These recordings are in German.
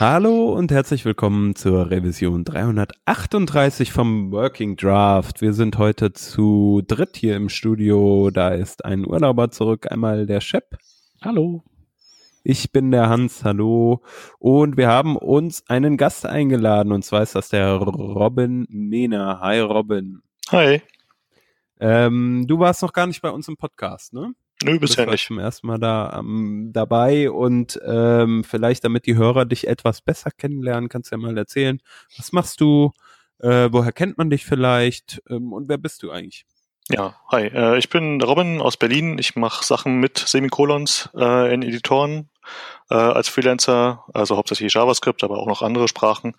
Hallo und herzlich willkommen zur Revision 338 vom Working Draft. Wir sind heute zu dritt hier im Studio. Da ist ein Urlauber zurück, einmal der Shep. Hallo. Ich bin der Hans, hallo. Und wir haben uns einen Gast eingeladen und zwar ist das der Robin Mehner. Hi Robin. Hi. Ähm, du warst noch gar nicht bei uns im Podcast, ne? Nö, bisher nicht. zum ersten Mal da ähm, dabei und ähm, vielleicht, damit die Hörer dich etwas besser kennenlernen, kannst du ja mal erzählen, was machst du, äh, woher kennt man dich vielleicht ähm, und wer bist du eigentlich? Ja, hi, äh, ich bin Robin aus Berlin. Ich mache Sachen mit Semikolons äh, in Editoren äh, als Freelancer, also hauptsächlich JavaScript, aber auch noch andere Sprachen.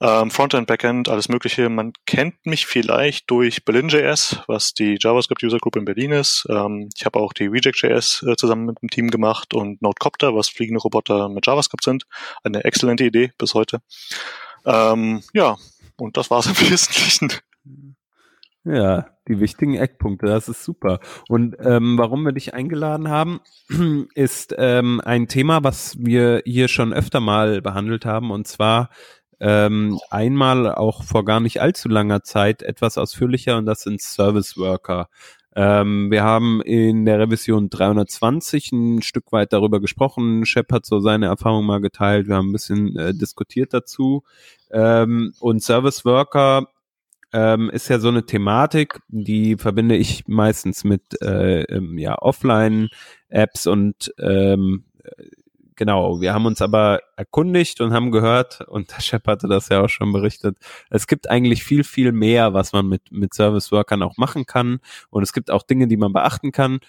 Ähm, Frontend, Backend, alles Mögliche. Man kennt mich vielleicht durch Berlin.js, was die JavaScript User Group in Berlin ist. Ähm, ich habe auch die Reject.js äh, zusammen mit dem Team gemacht und Nodecopter, was fliegende Roboter mit JavaScript sind. Eine exzellente Idee bis heute. Ähm, ja, und das war's im Wesentlichen. Ja, die wichtigen Eckpunkte, das ist super. Und ähm, warum wir dich eingeladen haben, ist ähm, ein Thema, was wir hier schon öfter mal behandelt haben, und zwar ähm, einmal auch vor gar nicht allzu langer Zeit etwas ausführlicher, und das sind Service Worker. Ähm, wir haben in der Revision 320 ein Stück weit darüber gesprochen. Shep hat so seine Erfahrung mal geteilt. Wir haben ein bisschen äh, diskutiert dazu. Ähm, und Service Worker ähm, ist ja so eine Thematik, die verbinde ich meistens mit äh, ähm, ja, Offline-Apps und ähm, genau, wir haben uns aber erkundigt und haben gehört, und der Chef hatte das ja auch schon berichtet, es gibt eigentlich viel, viel mehr, was man mit, mit Service-Workern auch machen kann. Und es gibt auch Dinge, die man beachten kann.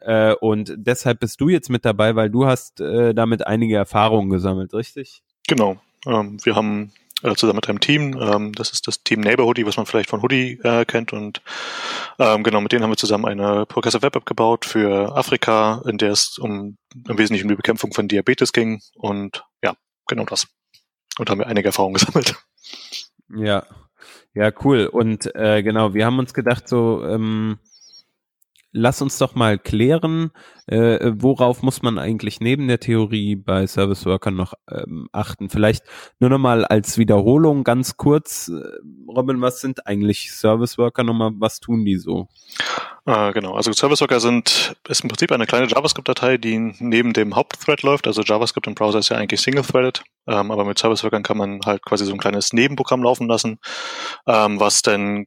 Äh, und deshalb bist du jetzt mit dabei, weil du hast äh, damit einige Erfahrungen gesammelt, richtig? Genau. Ähm, wir haben äh, zusammen mit einem Team. Ähm, das ist das Team Neighborhoodie, was man vielleicht von Hoodie äh, kennt. Und ähm, genau, mit denen haben wir zusammen eine Progressive Web App gebaut für Afrika, in der es um im Wesentlichen um die Bekämpfung von Diabetes ging. Und ja, genau das. Und haben wir einige Erfahrungen gesammelt. Ja, ja, cool. Und äh, genau, wir haben uns gedacht, so ähm, lass uns doch mal klären, äh, worauf muss man eigentlich neben der Theorie bei Service Workern noch ähm, achten? Vielleicht nur nochmal als Wiederholung ganz kurz, äh, Robin, was sind eigentlich Service Worker nochmal, was tun die so? Äh, genau, also Service Worker sind, ist im Prinzip eine kleine JavaScript-Datei, die neben dem Hauptthread läuft. Also JavaScript im Browser ist ja eigentlich single-threaded, ähm, aber mit Service Workern kann man halt quasi so ein kleines Nebenprogramm laufen lassen, ähm, was dann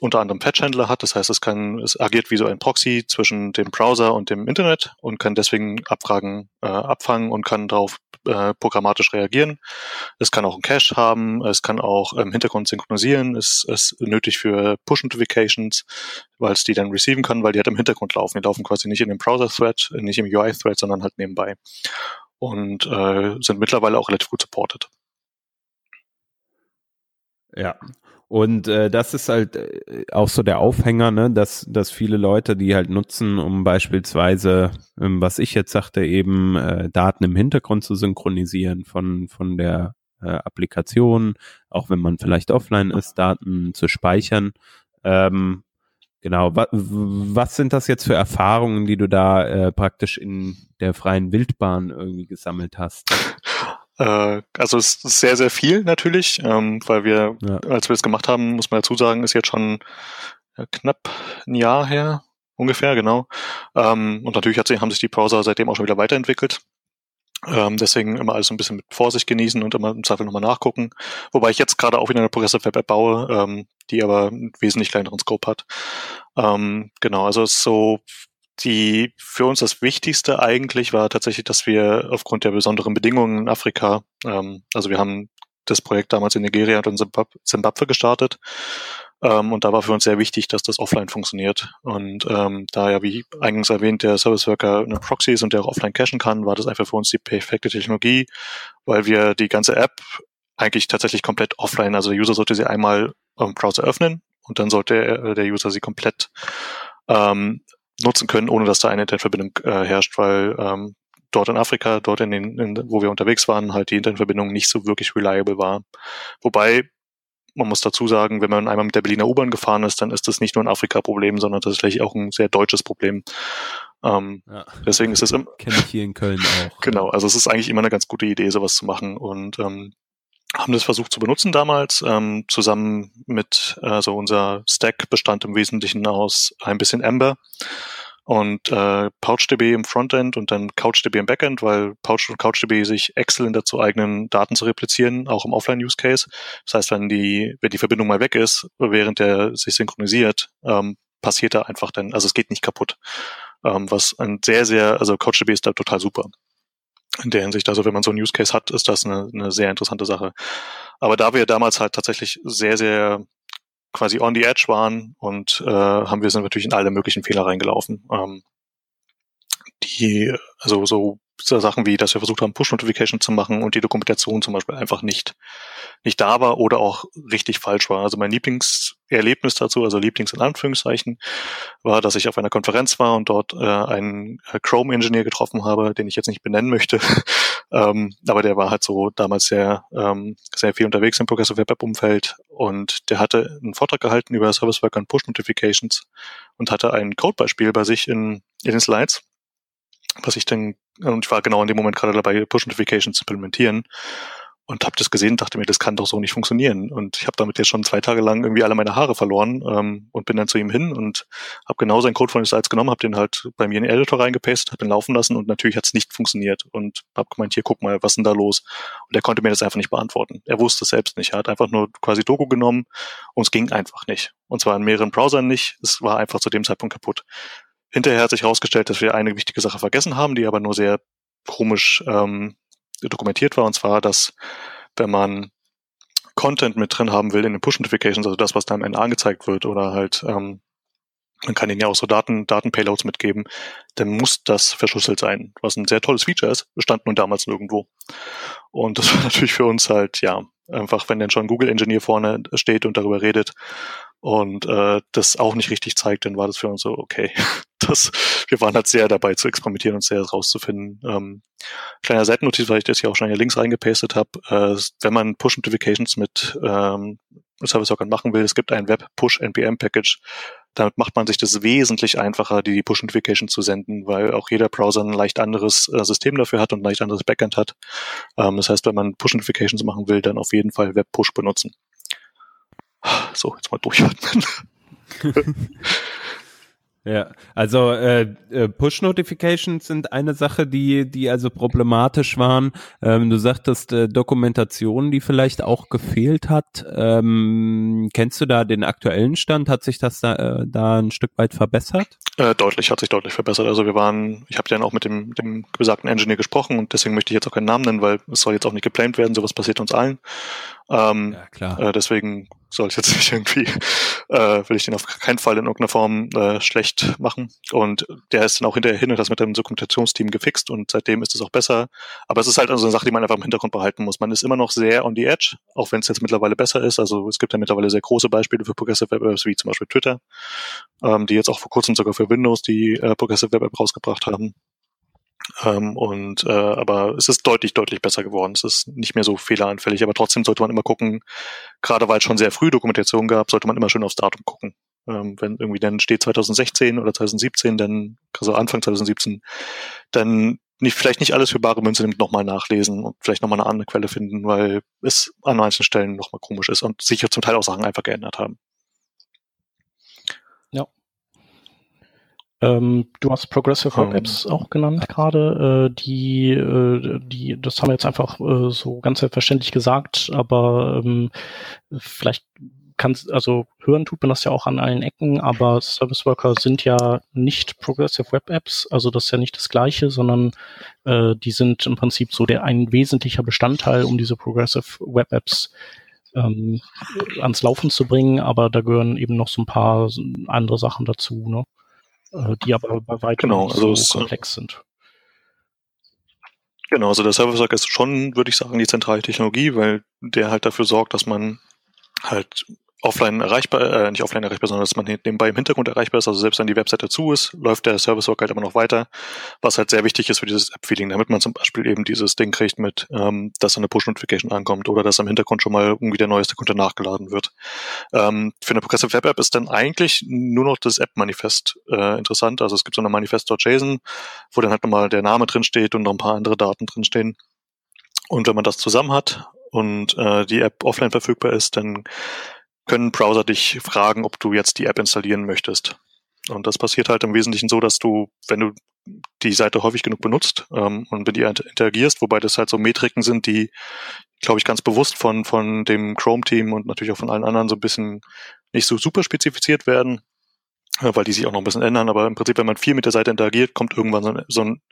unter anderem Patch-Händler hat. Das heißt, es kann, es agiert wie so ein Proxy zwischen dem Browser und dem Internet und kann deswegen Abfragen äh, abfangen und kann darauf äh, programmatisch reagieren. Es kann auch einen Cache haben, es kann auch im Hintergrund synchronisieren, es ist nötig für Push-Notifications, weil es die dann receiven kann, weil die halt im Hintergrund laufen. Die laufen quasi nicht in dem Browser-Thread, nicht im UI-Thread, sondern halt nebenbei. Und äh, sind mittlerweile auch relativ gut supported. Ja, und äh, das ist halt äh, auch so der Aufhänger, ne, dass, dass viele Leute die halt nutzen, um beispielsweise, ähm, was ich jetzt sagte, eben äh, Daten im Hintergrund zu synchronisieren von, von der äh, Applikation, auch wenn man vielleicht offline ist, Daten zu speichern. Ähm, genau, wa was sind das jetzt für Erfahrungen, die du da äh, praktisch in der freien Wildbahn irgendwie gesammelt hast? Äh, also es ist sehr, sehr viel natürlich, ähm, weil wir, ja. als wir es gemacht haben, muss man dazu sagen, ist jetzt schon ja, knapp ein Jahr her, ungefähr, genau. Ähm, und natürlich hat, haben sich die Browser seitdem auch schon wieder weiterentwickelt. Ähm, deswegen immer alles ein bisschen mit Vorsicht genießen und immer im Zweifel nochmal nachgucken. Wobei ich jetzt gerade auch wieder eine Progressive Web App baue, die aber einen wesentlich kleineren Scope hat. Genau, also es ist so die für uns das Wichtigste eigentlich war tatsächlich, dass wir aufgrund der besonderen Bedingungen in Afrika, ähm, also wir haben das Projekt damals in Nigeria und in Zimbabwe gestartet. Ähm, und da war für uns sehr wichtig, dass das offline funktioniert. Und ähm, da ja, wie eingangs erwähnt, der Service Worker eine Proxy ist und der auch offline cachen kann, war das einfach für uns die perfekte Technologie, weil wir die ganze App eigentlich tatsächlich komplett offline, also der User sollte sie einmal im Browser öffnen und dann sollte der User sie komplett ähm, nutzen können, ohne dass da eine Internetverbindung äh, herrscht, weil ähm, dort in Afrika, dort in den, in, wo wir unterwegs waren, halt die Internetverbindung nicht so wirklich reliable war. Wobei man muss dazu sagen, wenn man einmal mit der Berliner U-Bahn gefahren ist, dann ist das nicht nur ein Afrika-Problem, sondern tatsächlich auch ein sehr deutsches Problem. Ähm, ja. Deswegen ist es im kenne ich hier in Köln auch. Genau, also es ist eigentlich immer eine ganz gute Idee, sowas zu machen und ähm, haben das versucht zu benutzen damals, ähm, zusammen mit, also unser Stack bestand im Wesentlichen aus ein bisschen Ember und äh, PouchDB im Frontend und dann CouchDB im Backend, weil Pouch und CouchDB sich exzellent dazu eignen, Daten zu replizieren, auch im Offline-Use-Case. Das heißt, wenn die, wenn die Verbindung mal weg ist, während der sich synchronisiert, ähm, passiert da einfach dann, also es geht nicht kaputt. Ähm, was ein sehr, sehr, also CouchDB ist da total super. In der Hinsicht, also wenn man so einen Use Case hat, ist das eine, eine sehr interessante Sache. Aber da wir damals halt tatsächlich sehr, sehr quasi on the edge waren und äh, haben wir sind natürlich in alle möglichen Fehler reingelaufen. Ähm, die, also so Sachen wie, dass wir versucht haben, Push-Notification zu machen und die Dokumentation zum Beispiel einfach nicht, nicht da war oder auch richtig falsch war. Also mein Lieblingserlebnis dazu, also Lieblings in Anführungszeichen, war, dass ich auf einer Konferenz war und dort äh, einen Chrome-Engineer getroffen habe, den ich jetzt nicht benennen möchte. ähm, aber der war halt so damals sehr, ähm, sehr viel unterwegs im Progressive Web App-Umfeld und der hatte einen Vortrag gehalten über Service Worker und Push-Notifications und hatte ein Codebeispiel bei sich in, in den Slides was ich dann, und ich war genau in dem Moment gerade dabei, Push-Notifications zu implementieren und habe das gesehen und dachte mir, das kann doch so nicht funktionieren. Und ich habe damit jetzt schon zwei Tage lang irgendwie alle meine Haare verloren ähm, und bin dann zu ihm hin und habe genau seinen Code von den Slides genommen, habe den halt bei mir in den Editor reingepastet, habe den laufen lassen und natürlich hat es nicht funktioniert und habe gemeint, hier guck mal, was ist denn da los? Und er konnte mir das einfach nicht beantworten. Er wusste es selbst nicht. Er hat einfach nur quasi Doku genommen und es ging einfach nicht. Und zwar in mehreren Browsern nicht. Es war einfach zu dem Zeitpunkt kaputt. Hinterher hat sich herausgestellt, dass wir eine wichtige Sache vergessen haben, die aber nur sehr komisch ähm, dokumentiert war, und zwar, dass wenn man Content mit drin haben will in den Push-Notifications, also das, was da am Ende angezeigt wird, oder halt, ähm, man kann ihnen ja auch so Daten, Daten-Payloads mitgeben, dann muss das verschlüsselt sein, was ein sehr tolles Feature ist, bestand nun damals nirgendwo. Und das war natürlich für uns halt, ja, einfach, wenn dann schon Google Engineer vorne steht und darüber redet, und äh, das auch nicht richtig zeigt, dann war das für uns so, okay, das, wir waren halt sehr dabei zu experimentieren und sehr rauszufinden. Ähm, kleiner Seitennotiz, weil ich das hier auch schon hier links reingepastet habe, äh, wenn man Push-Notifications mit ähm, Service Workern machen will, es gibt ein Web-Push-NPM-Package, damit macht man sich das wesentlich einfacher, die Push-Notifications zu senden, weil auch jeder Browser ein leicht anderes äh, System dafür hat und ein leicht anderes Backend hat. Ähm, das heißt, wenn man Push-Notifications machen will, dann auf jeden Fall Web-Push benutzen. So, jetzt mal durchatmen. Ja, also äh, äh, Push-Notifications sind eine Sache, die die also problematisch waren. Ähm, du sagtest äh, Dokumentation, die vielleicht auch gefehlt hat. Ähm, kennst du da den aktuellen Stand? Hat sich das da, äh, da ein Stück weit verbessert? Äh, deutlich, hat sich deutlich verbessert. Also wir waren, ich habe dann auch mit dem, dem besagten Engineer gesprochen und deswegen möchte ich jetzt auch keinen Namen nennen, weil es soll jetzt auch nicht geplant werden. Sowas passiert uns allen. Ähm, ja, klar. Äh, deswegen soll ich jetzt nicht irgendwie, äh, will ich den auf keinen Fall in irgendeiner Form äh, schlecht machen. Und der ist dann auch hinterher hin und das mit dem Dokumentationsteam gefixt und seitdem ist es auch besser. Aber es ist halt also eine Sache, die man einfach im Hintergrund behalten muss. Man ist immer noch sehr on the edge, auch wenn es jetzt mittlerweile besser ist. Also es gibt ja mittlerweile sehr große Beispiele für Progressive Web Apps, wie zum Beispiel Twitter, ähm, die jetzt auch vor kurzem sogar für Windows die äh, Progressive Web App rausgebracht haben. Ähm, und äh, aber es ist deutlich, deutlich besser geworden. Es ist nicht mehr so fehleranfällig, aber trotzdem sollte man immer gucken, gerade weil es schon sehr früh Dokumentation gab, sollte man immer schön aufs Datum gucken. Ähm, wenn irgendwie dann steht 2016 oder 2017, dann, also Anfang 2017, dann nicht, vielleicht nicht alles für bare Münze nimmt, nochmal nachlesen und vielleicht nochmal eine andere Quelle finden, weil es an manchen Stellen nochmal komisch ist und sich zum Teil auch Sachen einfach geändert haben. Ähm, du hast Progressive Web Apps auch genannt gerade, äh, die, äh, die, das haben wir jetzt einfach äh, so ganz selbstverständlich gesagt, aber ähm, vielleicht kannst, also hören tut man das ja auch an allen Ecken, aber Service Worker sind ja nicht Progressive Web Apps, also das ist ja nicht das Gleiche, sondern äh, die sind im Prinzip so der ein wesentlicher Bestandteil, um diese Progressive Web Apps ähm, ans Laufen zu bringen, aber da gehören eben noch so ein paar andere Sachen dazu, ne? Äh, die aber bei weitem genau, also so komplex sind. Genau, also der Server-Server ist schon, würde ich sagen, die zentrale Technologie, weil der halt dafür sorgt, dass man halt offline erreichbar, äh, nicht offline erreichbar, sondern dass man nebenbei im Hintergrund erreichbar ist. Also selbst wenn die Webseite zu ist, läuft der Service Work halt immer noch weiter, was halt sehr wichtig ist für dieses App-Feeling, damit man zum Beispiel eben dieses Ding kriegt mit, ähm, dass eine Push-Notification ankommt oder dass im Hintergrund schon mal irgendwie der neueste Kunde nachgeladen wird. Ähm, für eine Progressive Web App ist dann eigentlich nur noch das App-Manifest äh, interessant. Also es gibt so eine Manifest.json, wo dann halt nochmal der Name drin steht und noch ein paar andere Daten drin stehen. Und wenn man das zusammen hat und äh, die App offline verfügbar ist, dann können Browser dich fragen, ob du jetzt die App installieren möchtest. Und das passiert halt im Wesentlichen so, dass du, wenn du die Seite häufig genug benutzt ähm, und mit ihr interagierst, wobei das halt so Metriken sind, die, glaube ich, ganz bewusst von, von dem Chrome-Team und natürlich auch von allen anderen so ein bisschen nicht so super spezifiziert werden, äh, weil die sich auch noch ein bisschen ändern. Aber im Prinzip, wenn man viel mit der Seite interagiert, kommt irgendwann so ein, so ein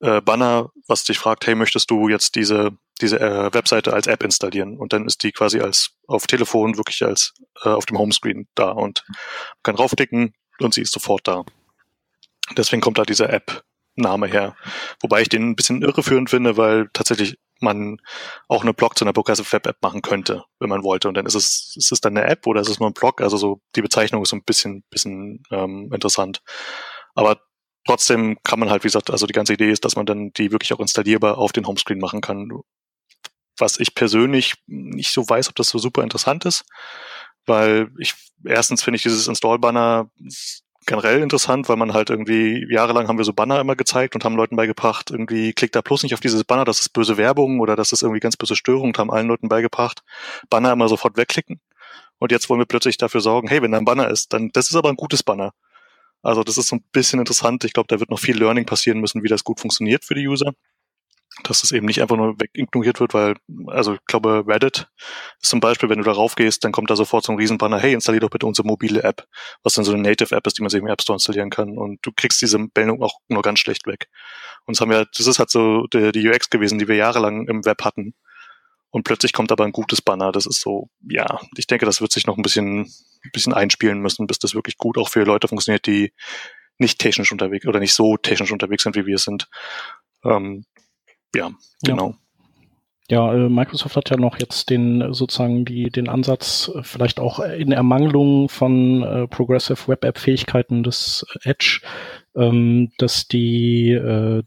äh, Banner, was dich fragt, hey, möchtest du jetzt diese diese äh, Webseite als App installieren und dann ist die quasi als auf Telefon wirklich als äh, auf dem Homescreen da und kann draufklicken und sie ist sofort da. Deswegen kommt da dieser App-Name her. Wobei ich den ein bisschen irreführend finde, weil tatsächlich man auch eine Blog zu einer Progressive Web App machen könnte, wenn man wollte. Und dann ist es, ist es dann eine App oder ist es nur ein Blog? Also so die Bezeichnung ist so ein bisschen, bisschen ähm, interessant. Aber trotzdem kann man halt, wie gesagt, also die ganze Idee ist, dass man dann die wirklich auch installierbar auf den Homescreen machen kann was ich persönlich nicht so weiß, ob das so super interessant ist, weil ich erstens finde ich dieses Install-Banner generell interessant, weil man halt irgendwie jahrelang haben wir so Banner immer gezeigt und haben Leuten beigebracht, irgendwie klickt da bloß nicht auf dieses Banner, das ist böse Werbung oder das ist irgendwie ganz böse Störung und haben allen Leuten beigebracht, Banner immer sofort wegklicken. Und jetzt wollen wir plötzlich dafür sorgen, hey, wenn da ein Banner ist, dann das ist aber ein gutes Banner. Also das ist so ein bisschen interessant. Ich glaube, da wird noch viel Learning passieren müssen, wie das gut funktioniert für die User dass es eben nicht einfach nur wegignoriert wird, weil, also ich glaube, Reddit ist zum Beispiel, wenn du darauf gehst, dann kommt da sofort so ein Riesenbanner, hey, installier doch bitte unsere mobile App, was dann so eine Native-App ist, die man sich im App Store installieren kann. Und du kriegst diese Meldung auch nur ganz schlecht weg. Und das haben wir, das ist halt so die, die UX gewesen, die wir jahrelang im Web hatten. Und plötzlich kommt aber ein gutes Banner. Das ist so, ja, ich denke, das wird sich noch ein bisschen, ein bisschen einspielen müssen, bis das wirklich gut auch für Leute funktioniert, die nicht technisch unterwegs oder nicht so technisch unterwegs sind, wie wir es sind. Ähm, ja, genau. Ja. ja, äh, Microsoft hat ja noch jetzt den sozusagen die den Ansatz äh, vielleicht auch in Ermangelung von äh, Progressive Web App Fähigkeiten des Edge, ähm, dass die äh,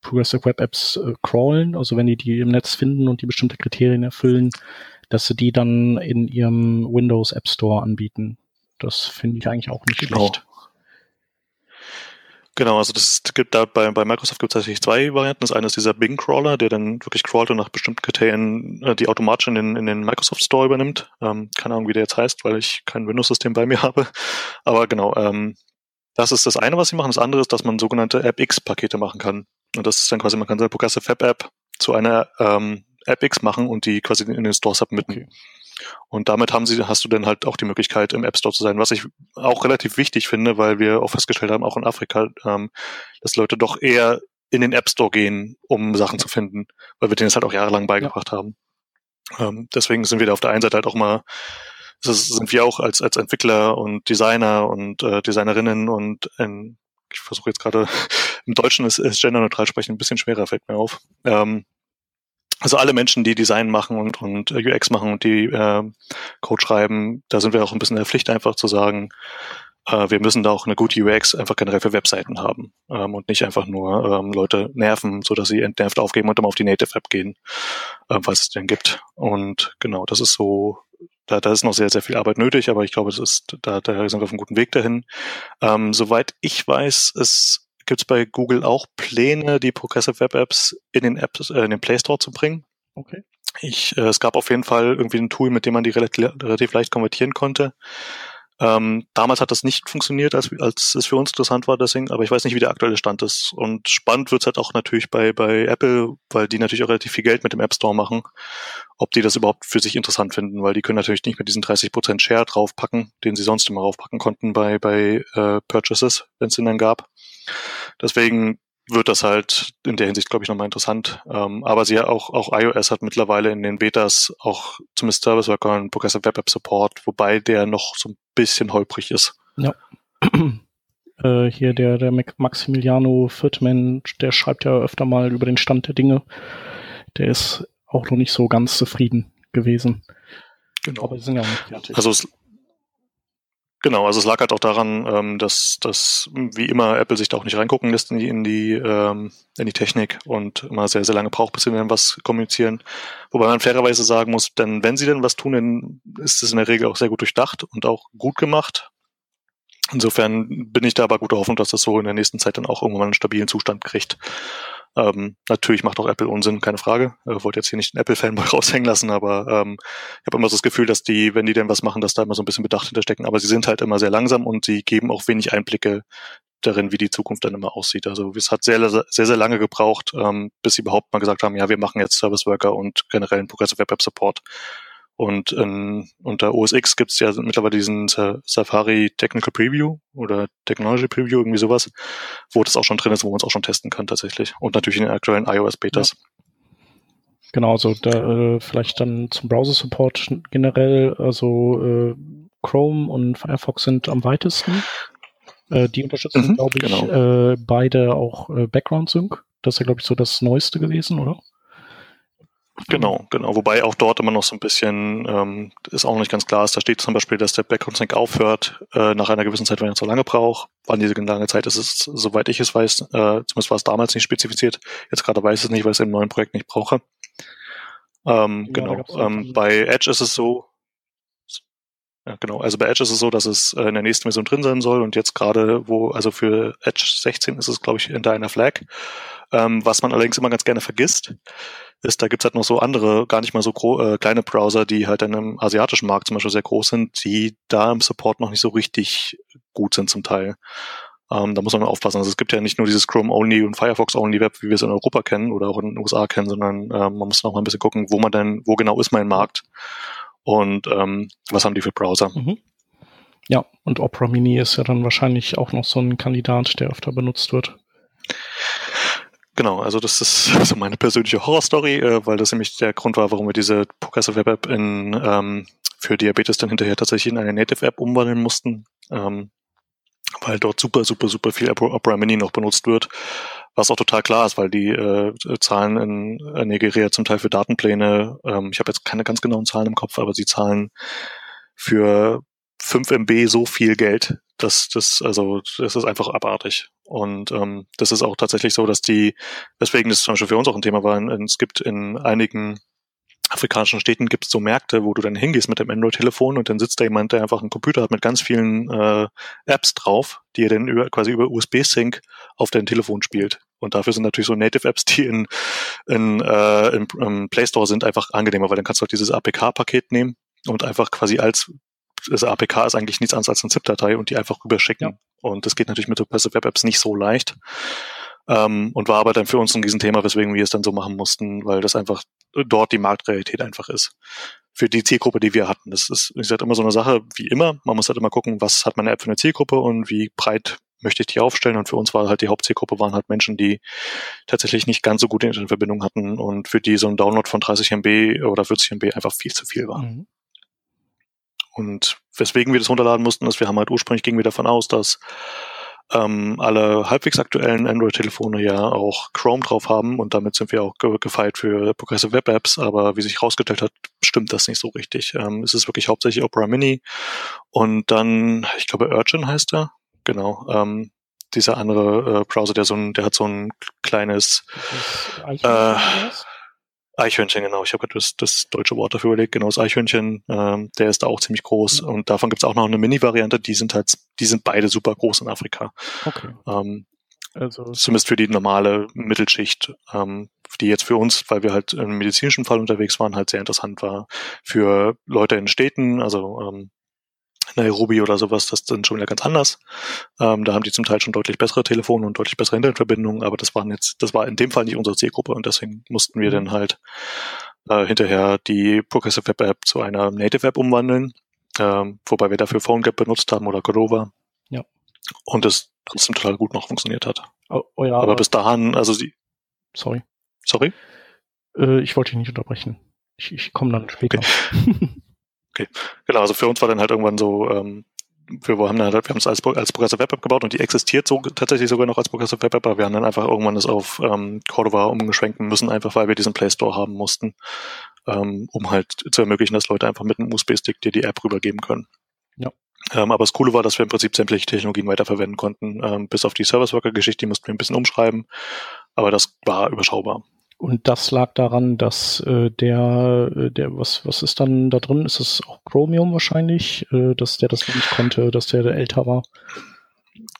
Progressive Web Apps äh, crawlen, also wenn die die im Netz finden und die bestimmte Kriterien erfüllen, dass sie die dann in ihrem Windows App Store anbieten. Das finde ich eigentlich auch nicht genau. schlecht. Genau, also das gibt da bei, bei Microsoft gibt es tatsächlich zwei Varianten. Das eine ist dieser Bing Crawler, der dann wirklich crawlt und nach bestimmten Kriterien äh, die automatisch in den, in den Microsoft Store übernimmt. Ähm, keine Ahnung, wie der jetzt heißt, weil ich kein Windows-System bei mir habe. Aber genau, ähm, das ist das eine, was sie machen. Das andere ist, dass man sogenannte AppX-Pakete machen kann. Und das ist dann quasi, man kann seine Progressive Web App zu einer ähm, AppX machen und die quasi in den Store submitten. Okay. Und damit haben sie, hast du dann halt auch die Möglichkeit, im App Store zu sein, was ich auch relativ wichtig finde, weil wir auch festgestellt haben, auch in Afrika, ähm, dass Leute doch eher in den App Store gehen, um Sachen zu finden, weil wir denen das halt auch jahrelang beigebracht ja. haben. Ähm, deswegen sind wir da auf der einen Seite halt auch mal, das sind wir auch als, als Entwickler und Designer und äh, Designerinnen und in, ich versuche jetzt gerade im Deutschen ist, ist genderneutral sprechen ein bisschen schwerer, fällt mir auf. Ähm, also alle Menschen, die Design machen und, und äh, UX machen und die äh, Code schreiben, da sind wir auch ein bisschen in der Pflicht einfach zu sagen, äh, wir müssen da auch eine gute UX einfach generell für Webseiten haben ähm, und nicht einfach nur ähm, Leute nerven, so dass sie entnervt aufgeben und dann auf die Native App gehen, äh, was es denn gibt. Und genau, das ist so, da, da ist noch sehr, sehr viel Arbeit nötig, aber ich glaube, das ist, da, da sind wir auf einem guten Weg dahin. Ähm, soweit ich weiß, ist gibt es bei Google auch Pläne, die Progressive Web Apps in den Apps, äh, in den Play Store zu bringen. Okay. Ich, äh, es gab auf jeden Fall irgendwie ein Tool, mit dem man die relativ, relativ leicht konvertieren konnte. Ähm, damals hat das nicht funktioniert, als, als es für uns interessant war, deswegen, aber ich weiß nicht, wie der aktuelle Stand ist. Und spannend wird's halt auch natürlich bei, bei Apple, weil die natürlich auch relativ viel Geld mit dem App Store machen, ob die das überhaupt für sich interessant finden, weil die können natürlich nicht mit diesen 30% Share draufpacken, den sie sonst immer draufpacken konnten bei, bei äh, Purchases, wenn es den dann gab. Deswegen wird das halt in der Hinsicht, glaube ich, nochmal interessant. Ähm, aber sie auch, auch iOS hat mittlerweile in den Betas auch zumindest Service Worker und Progressive Web App Support, wobei der noch so ein bisschen holprig ist. Ja. äh, hier der, der Maximiliano Fürtman, der schreibt ja öfter mal über den Stand der Dinge. Der ist auch noch nicht so ganz zufrieden gewesen. Genau. Aber sie sind ja nicht fertig. Also es, Genau, also es lag halt auch daran, ähm, dass, dass wie immer Apple sich da auch nicht reingucken lässt in die, in die, ähm, in die Technik und immer sehr, sehr lange braucht, bis sie dann was kommunizieren. Wobei man fairerweise sagen muss, denn wenn sie denn was tun, dann ist es in der Regel auch sehr gut durchdacht und auch gut gemacht. Insofern bin ich da aber guter Hoffnung, dass das so in der nächsten Zeit dann auch irgendwann einen stabilen Zustand kriegt. Ähm, natürlich macht auch Apple Unsinn, keine Frage. Ich wollte jetzt hier nicht einen Apple-Fanboy raushängen lassen, aber ähm, ich habe immer so das Gefühl, dass die, wenn die denn was machen, dass da immer so ein bisschen Bedacht hinterstecken. Aber sie sind halt immer sehr langsam und sie geben auch wenig Einblicke darin, wie die Zukunft dann immer aussieht. Also es hat sehr, sehr, sehr lange gebraucht, ähm, bis sie überhaupt mal gesagt haben, ja, wir machen jetzt Service Worker und generellen Progressive Web App Support. Und in, unter OS X gibt es ja mittlerweile diesen Safari Technical Preview oder Technology Preview, irgendwie sowas, wo das auch schon drin ist, wo man es auch schon testen kann tatsächlich. Und natürlich in den aktuellen iOS-Betas. Ja. Genau, also da, äh, vielleicht dann zum Browser-Support generell, also äh, Chrome und Firefox sind am weitesten. Äh, die unterstützen, mhm, glaube ich, genau. äh, beide auch äh, Background Sync. Das ist ja, glaube ich, so das Neueste gewesen, oder? Genau, genau. Wobei auch dort immer noch so ein bisschen ähm, ist auch noch nicht ganz klar ist. Da steht zum Beispiel, dass der Background Sync aufhört äh, nach einer gewissen Zeit, wenn er zu lange braucht. Wann diese lange Zeit ist, ist, soweit ich es weiß, äh, zumindest war es damals nicht spezifiziert. Jetzt gerade weiß ich es nicht, weil ich es im neuen Projekt nicht brauche. Ähm, ja, genau. Ähm, bei Edge ist es so, ja, genau. Also bei Edge ist es so, dass es äh, in der nächsten Version drin sein soll und jetzt gerade, wo, also für Edge 16 ist es, glaube ich, hinter einer Flag. Ähm, was man allerdings immer ganz gerne vergisst, ist, da gibt's halt noch so andere, gar nicht mal so äh, kleine Browser, die halt dann im asiatischen Markt zum Beispiel sehr groß sind, die da im Support noch nicht so richtig gut sind zum Teil. Ähm, da muss man aufpassen. Also es gibt ja nicht nur dieses Chrome-Only und Firefox-Only-Web, wie wir es in Europa kennen oder auch in den USA kennen, sondern ähm, man muss noch mal ein bisschen gucken, wo man denn, wo genau ist mein Markt und ähm, was haben die für Browser. Mhm. Ja, und Opera Mini ist ja dann wahrscheinlich auch noch so ein Kandidat, der öfter benutzt wird. Genau, also das ist so meine persönliche Horrorstory, äh, weil das nämlich der Grund war, warum wir diese Progressive Web App in, ähm, für Diabetes dann hinterher tatsächlich in eine Native App umwandeln mussten, ähm, weil dort super, super, super viel Opera Mini noch benutzt wird, was auch total klar ist, weil die äh, zahlen in Nigeria zum Teil für Datenpläne, ähm, ich habe jetzt keine ganz genauen Zahlen im Kopf, aber sie zahlen für 5 MB so viel Geld, dass das, also das ist einfach abartig. Und ähm, das ist auch tatsächlich so, dass die, weswegen das zum Beispiel für uns auch ein Thema war, es gibt in einigen afrikanischen Städten gibt es so Märkte, wo du dann hingehst mit dem Android-Telefon und dann sitzt da jemand, der einfach einen Computer hat mit ganz vielen äh, Apps drauf, die er dann über, quasi über USB-Sync auf dein Telefon spielt. Und dafür sind natürlich so Native-Apps, die in, in, äh, im, im Play Store sind, einfach angenehmer, weil dann kannst du auch dieses APK-Paket nehmen und einfach quasi als das APK ist eigentlich nichts anderes als eine ZIP-Datei und die einfach rüberschicken. Ja. Und das geht natürlich mit Passive Web Apps nicht so leicht. Ähm, und war aber dann für uns ein Riesenthema, weswegen wir es dann so machen mussten, weil das einfach dort die Marktrealität einfach ist. Für die Zielgruppe, die wir hatten. Das ist, wie gesagt, immer so eine Sache, wie immer. Man muss halt immer gucken, was hat meine App für eine Zielgruppe und wie breit möchte ich die aufstellen. Und für uns war halt die Hauptzielgruppe waren halt Menschen, die tatsächlich nicht ganz so gute Internetverbindung hatten und für die so ein Download von 30 MB oder 40 MB einfach viel zu viel war. Mhm. Und weswegen wir das runterladen mussten, ist, wir haben halt ursprünglich gingen wir davon aus, dass ähm, alle halbwegs aktuellen Android-Telefone ja auch Chrome drauf haben und damit sind wir auch ge gefeit für Progressive Web Apps, aber wie sich herausgestellt hat, stimmt das nicht so richtig. Ähm, es ist wirklich hauptsächlich Opera Mini und dann, ich glaube, Urchin heißt er, genau, ähm, dieser andere äh, Browser, der so ein, der hat so ein kleines äh, Eichhörnchen, genau. Ich habe gerade das, das deutsche Wort dafür überlegt. Genau, das Eichhörnchen, ähm, der ist da auch ziemlich groß. Mhm. Und davon gibt's auch noch eine Mini-Variante, die sind halt, die sind beide super groß in Afrika. Okay. Ähm, also zumindest für die normale Mittelschicht, ähm, die jetzt für uns, weil wir halt im medizinischen Fall unterwegs waren, halt sehr interessant war. Für Leute in Städten, also ähm, Nairobi oder sowas, das sind schon wieder ganz anders. Ähm, da haben die zum Teil schon deutlich bessere Telefone und deutlich bessere Internetverbindungen, aber das waren jetzt, das war in dem Fall nicht unsere Zielgruppe und deswegen mussten wir mhm. dann halt äh, hinterher die Progressive Web App zu einer Native App umwandeln, ähm, wobei wir dafür PhoneGap benutzt haben oder Cordova. Ja. Und es trotzdem total gut noch funktioniert hat. Oh, oh ja, aber, aber bis dahin, also sie. Sorry. Sorry? Äh, ich wollte dich nicht unterbrechen. Ich, ich komme dann später. Okay. Okay, genau. Also für uns war dann halt irgendwann so, ähm, wir haben dann halt, wir haben es als, als Progressive Web App gebaut und die existiert so tatsächlich sogar noch als Progressive Web App, aber wir haben dann einfach irgendwann das auf ähm, Cordova umgeschwenken müssen, einfach weil wir diesen Play Store haben mussten. ähm, um halt zu ermöglichen, dass Leute einfach mit einem USB-Stick dir die App rübergeben können. Ja. Ähm, aber das Coole war, dass wir im Prinzip sämtliche Technologien weiterverwenden konnten, ähm, bis auf die Service-Worker-Geschichte, die mussten wir ein bisschen umschreiben, aber das war überschaubar. Und das lag daran, dass äh, der, äh, der, was, was ist dann da drin? Ist es auch Chromium wahrscheinlich, äh, dass der das nicht konnte, dass der, der älter war?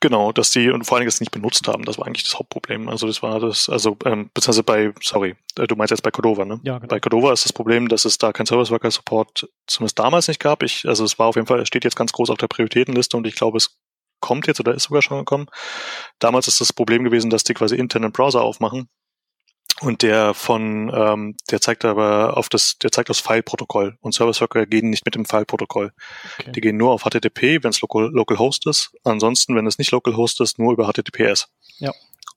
Genau, dass die und vor allen Dingen das nicht benutzt haben, das war eigentlich das Hauptproblem. Also das war das, also ähm, beziehungsweise bei, sorry, äh, du meinst jetzt bei Cordova, ne? Ja, genau. Bei Cordova ist das Problem, dass es da kein Service Worker Support zumindest damals nicht gab. Ich, also es war auf jeden Fall, es steht jetzt ganz groß auf der Prioritätenliste und ich glaube, es kommt jetzt oder ist sogar schon gekommen. Damals ist das Problem gewesen, dass die quasi internen Browser aufmachen und der von, ähm, der zeigt aber auf das, der zeigt das File-Protokoll. Und Service Worker gehen nicht mit dem File-Protokoll. Okay. Die gehen nur auf HTTP, wenn es local, Host ist. Ansonsten, wenn es nicht Local Host ist, nur über HTTPS. Ja.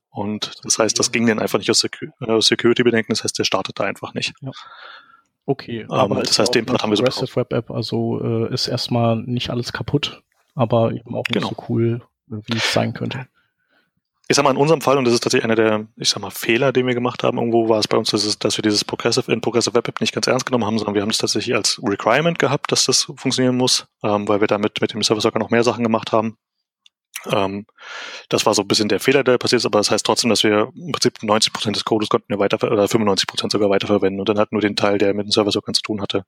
Und das heißt, das ging dann einfach nicht aus, Secu aus Security-Bedenken. Das heißt, der startet da einfach nicht. Ja. Okay, aber, aber das heißt, den Part haben wir so Progressive Web App, also äh, ist erstmal nicht alles kaputt, aber eben auch nicht genau. so cool, wie es sein könnte ich sag mal, in unserem Fall, und das ist tatsächlich einer der, ich sag mal, Fehler, den wir gemacht haben, irgendwo war es bei uns, dass, wir dieses Progressive in Progressive Web App nicht ganz ernst genommen haben, sondern wir haben es tatsächlich als Requirement gehabt, dass das funktionieren muss, ähm, weil wir damit mit dem Server sogar noch mehr Sachen gemacht haben. Ähm, das war so ein bisschen der Fehler, der passiert ist, aber das heißt trotzdem, dass wir im Prinzip 90 Prozent des Codes konnten wir weiter, oder 95 Prozent sogar weiterverwenden und dann halt nur den Teil, der mit dem Server sogar zu tun hatte,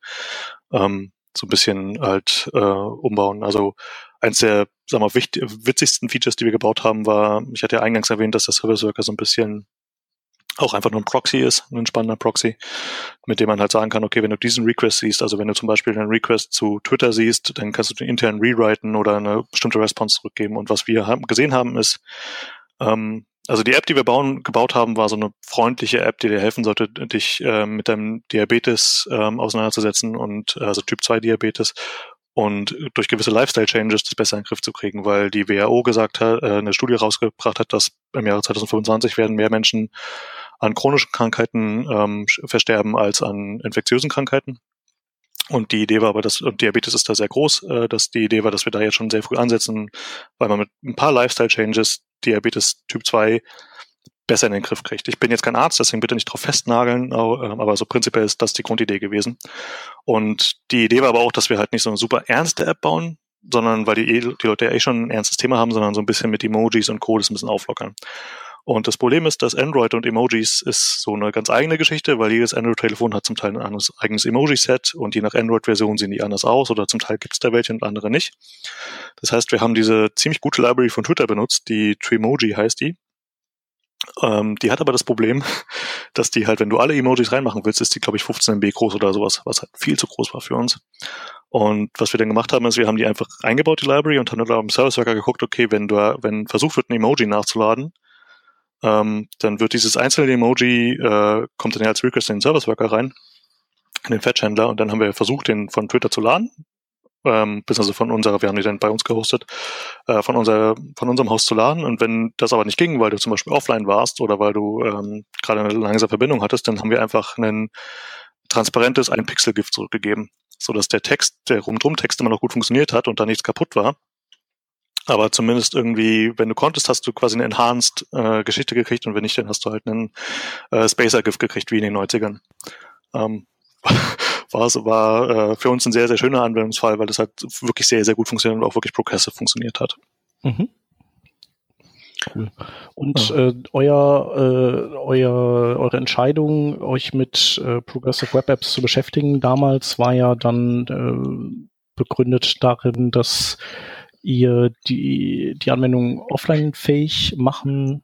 ähm, so ein bisschen halt äh, umbauen. Also eins der sagen wir, wichtig, witzigsten Features, die wir gebaut haben, war, ich hatte ja eingangs erwähnt, dass der Service Worker so ein bisschen auch einfach nur ein Proxy ist, ein spannender Proxy, mit dem man halt sagen kann, okay, wenn du diesen Request siehst, also wenn du zum Beispiel einen Request zu Twitter siehst, dann kannst du den intern rewriten oder eine bestimmte Response zurückgeben. Und was wir haben, gesehen haben, ist, ähm, also die App, die wir bauen, gebaut haben, war so eine freundliche App, die dir helfen sollte, dich äh, mit deinem Diabetes ähm, auseinanderzusetzen und äh, also Typ 2 Diabetes und durch gewisse Lifestyle-Changes das besser in den Griff zu kriegen, weil die WHO gesagt hat, äh, eine Studie rausgebracht hat, dass im Jahre 2025 werden mehr Menschen an chronischen Krankheiten ähm, versterben als an infektiösen Krankheiten. Und die Idee war aber, dass und Diabetes ist da sehr groß, äh, dass die Idee war, dass wir da jetzt schon sehr früh ansetzen, weil man mit ein paar Lifestyle-Changes Diabetes Typ 2 besser in den Griff kriegt. Ich bin jetzt kein Arzt, deswegen bitte nicht drauf festnageln, ähm, aber so prinzipiell ist das die Grundidee gewesen. Und die Idee war aber auch, dass wir halt nicht so eine super ernste App bauen, sondern weil die, die Leute ja eh schon ein ernstes Thema haben, sondern so ein bisschen mit Emojis und Code ein bisschen auflockern. Und das Problem ist, dass Android und Emojis ist so eine ganz eigene Geschichte, weil jedes Android-Telefon hat zum Teil ein anderes eigenes Emoji-Set und je nach Android-Version sehen die anders aus oder zum Teil gibt es da welche und andere nicht. Das heißt, wir haben diese ziemlich gute Library von Twitter benutzt, die Tremoji heißt die. Ähm, die hat aber das Problem, dass die halt, wenn du alle Emojis reinmachen willst, ist die, glaube ich, 15 MB groß oder sowas, was halt viel zu groß war für uns. Und was wir dann gemacht haben, ist, wir haben die einfach eingebaut, die Library, und haben dann am Service Worker geguckt, okay, wenn du, wenn versucht wird, ein Emoji nachzuladen, ähm, dann wird dieses einzelne Emoji, äh, kommt dann ja als Request in den Service Worker rein, in den Fetch-Händler, und dann haben wir versucht, den von Twitter zu laden, ähm, beziehungsweise von unserer, wir haben die dann bei uns gehostet, äh, von, unser, von unserem Haus zu laden. Und wenn das aber nicht ging, weil du zum Beispiel offline warst oder weil du ähm, gerade eine langsame Verbindung hattest, dann haben wir einfach ein transparentes ein Pixel-GIF zurückgegeben, sodass der Text, der Rumdrum-Text immer noch gut funktioniert hat und da nichts kaputt war. Aber zumindest irgendwie, wenn du konntest, hast du quasi eine enhanced äh, gekriegt und wenn nicht, dann hast du halt einen äh, Spacer-GIF gekriegt, wie in den 90ern. Ähm, war es war äh, für uns ein sehr, sehr schöner Anwendungsfall, weil das halt wirklich sehr, sehr gut funktioniert und auch wirklich progressive funktioniert hat. Mhm. Cool. Und ja. äh, euer, äh, euer, eure Entscheidung, euch mit äh, Progressive Web Apps zu beschäftigen, damals war ja dann äh, begründet darin, dass ihr die, die Anwendung offline fähig machen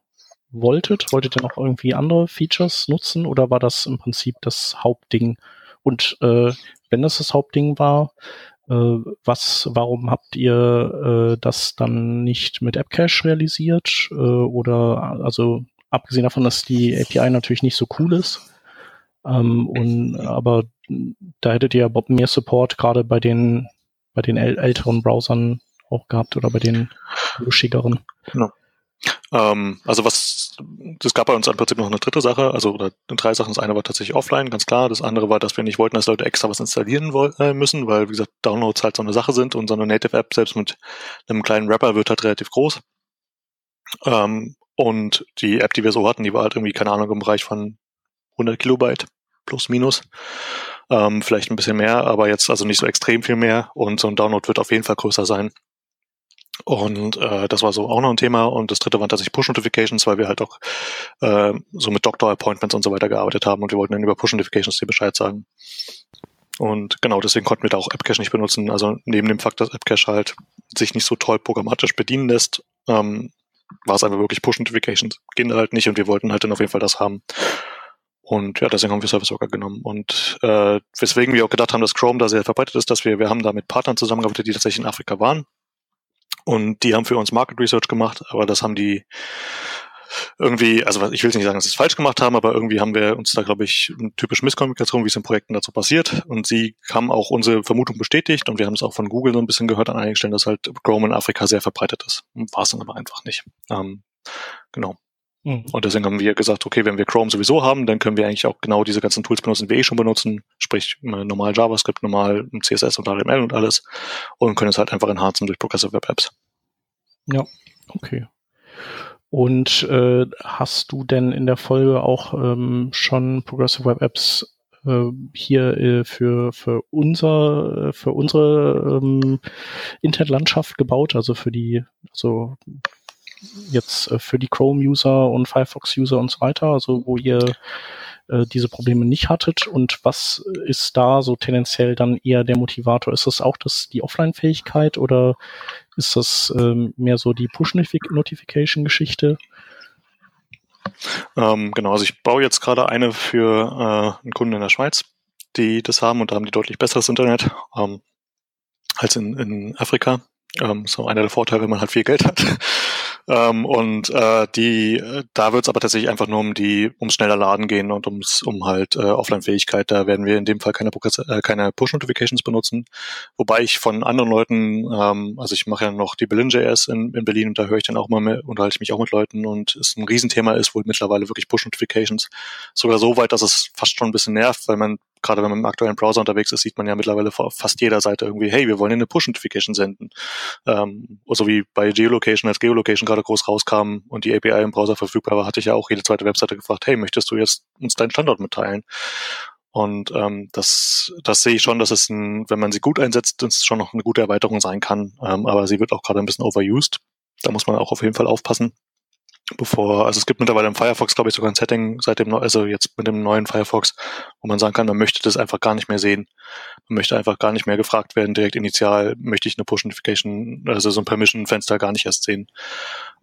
wolltet. Wolltet ihr noch irgendwie andere Features nutzen oder war das im Prinzip das Hauptding, und äh, wenn das das Hauptding war, äh, was, warum habt ihr äh, das dann nicht mit AppCache realisiert? Äh, oder also abgesehen davon, dass die API natürlich nicht so cool ist. Ähm, und aber da hättet ihr mehr Support gerade bei den bei den älteren Browsern auch gehabt oder bei den luschigeren. Genau. Ähm, also was, das gab bei uns im Prinzip noch eine dritte Sache, also oder drei Sachen. Das eine war tatsächlich offline, ganz klar. Das andere war, dass wir nicht wollten, dass Leute extra was installieren äh, müssen, weil, wie gesagt, Downloads halt so eine Sache sind und so eine Native-App selbst mit einem kleinen Rapper wird halt relativ groß. Ähm, und die App, die wir so hatten, die war halt irgendwie, keine Ahnung, im Bereich von 100 Kilobyte plus minus. Ähm, vielleicht ein bisschen mehr, aber jetzt also nicht so extrem viel mehr. Und so ein Download wird auf jeden Fall größer sein. Und äh, das war so auch noch ein Thema. Und das dritte waren tatsächlich Push-Notifications, weil wir halt auch äh, so mit Doctor-Appointments und so weiter gearbeitet haben und wir wollten dann über Push-Notifications dir Bescheid sagen. Und genau, deswegen konnten wir da auch AppCache nicht benutzen. Also neben dem Fakt, dass AppCache halt sich nicht so toll programmatisch bedienen lässt, ähm, war es einfach wirklich Push-Notifications. Gehen halt nicht und wir wollten halt dann auf jeden Fall das haben. Und ja, deswegen haben wir Service Worker genommen. Und äh, weswegen wir auch gedacht haben, dass Chrome da sehr verbreitet ist, dass wir, wir haben da mit Partnern zusammengearbeitet, die tatsächlich in Afrika waren. Und die haben für uns Market Research gemacht, aber das haben die irgendwie, also ich will nicht sagen, dass sie es falsch gemacht haben, aber irgendwie haben wir uns da, glaube ich, typisch Misskommunikation, wie es in Projekten dazu passiert. Und sie haben auch unsere Vermutung bestätigt und wir haben es auch von Google so ein bisschen gehört an einigen Stellen, dass halt Chrome in Afrika sehr verbreitet ist. War es dann aber einfach nicht. Ähm, genau. Mhm. Und deswegen haben wir gesagt, okay, wenn wir Chrome sowieso haben, dann können wir eigentlich auch genau diese ganzen Tools benutzen, die wir eh schon benutzen, sprich äh, normal JavaScript, normal CSS und HTML und alles und können es halt einfach enhancen durch Progressive Web Apps. Ja, okay. Und äh, hast du denn in der Folge auch ähm, schon Progressive Web Apps äh, hier äh, für für unser für unsere ähm, Internetlandschaft gebaut, also für die so jetzt äh, für die Chrome-User und Firefox-User und so weiter, also wo ihr äh, diese Probleme nicht hattet und was ist da so tendenziell dann eher der Motivator? Ist das auch das die Offline-Fähigkeit oder ist das ähm, mehr so die Push-Notification-Geschichte? Ähm, genau, also ich baue jetzt gerade eine für äh, einen Kunden in der Schweiz, die das haben und da haben die deutlich besseres Internet ähm, als in, in Afrika. Ähm, so einer der Vorteile, wenn man halt viel Geld hat. Ähm, und äh, die, da wird es aber tatsächlich einfach nur um die, ums schneller Laden gehen und ums, um halt äh, Offline-Fähigkeit. Da werden wir in dem Fall keine, äh, keine Push-Notifications benutzen. Wobei ich von anderen Leuten, ähm, also ich mache ja noch die Berlin.js in, in Berlin und da höre ich dann auch mal mit, unterhalte ich mich auch mit Leuten und es ein Riesenthema ist wohl mittlerweile wirklich Push-Notifications. Sogar so weit, dass es fast schon ein bisschen nervt, weil man gerade wenn man im aktuellen Browser unterwegs ist, sieht man ja mittlerweile vor fast jeder Seite irgendwie, hey, wir wollen eine Push-Notification senden. Ähm, so wie bei Geolocation, als Geolocation gerade groß rauskam und die API im Browser verfügbar war, hatte ich ja auch jede zweite Webseite gefragt, hey, möchtest du jetzt uns deinen Standort mitteilen? Und ähm, das, das sehe ich schon, dass es, ein, wenn man sie gut einsetzt, das schon noch eine gute Erweiterung sein kann. Ähm, aber sie wird auch gerade ein bisschen overused. Da muss man auch auf jeden Fall aufpassen bevor, also es gibt mittlerweile im Firefox, glaube ich, sogar ein Setting seit dem, also jetzt mit dem neuen Firefox, wo man sagen kann, man möchte das einfach gar nicht mehr sehen. Man möchte einfach gar nicht mehr gefragt werden, direkt initial möchte ich eine Push-Notification, also so ein Permission-Fenster gar nicht erst sehen,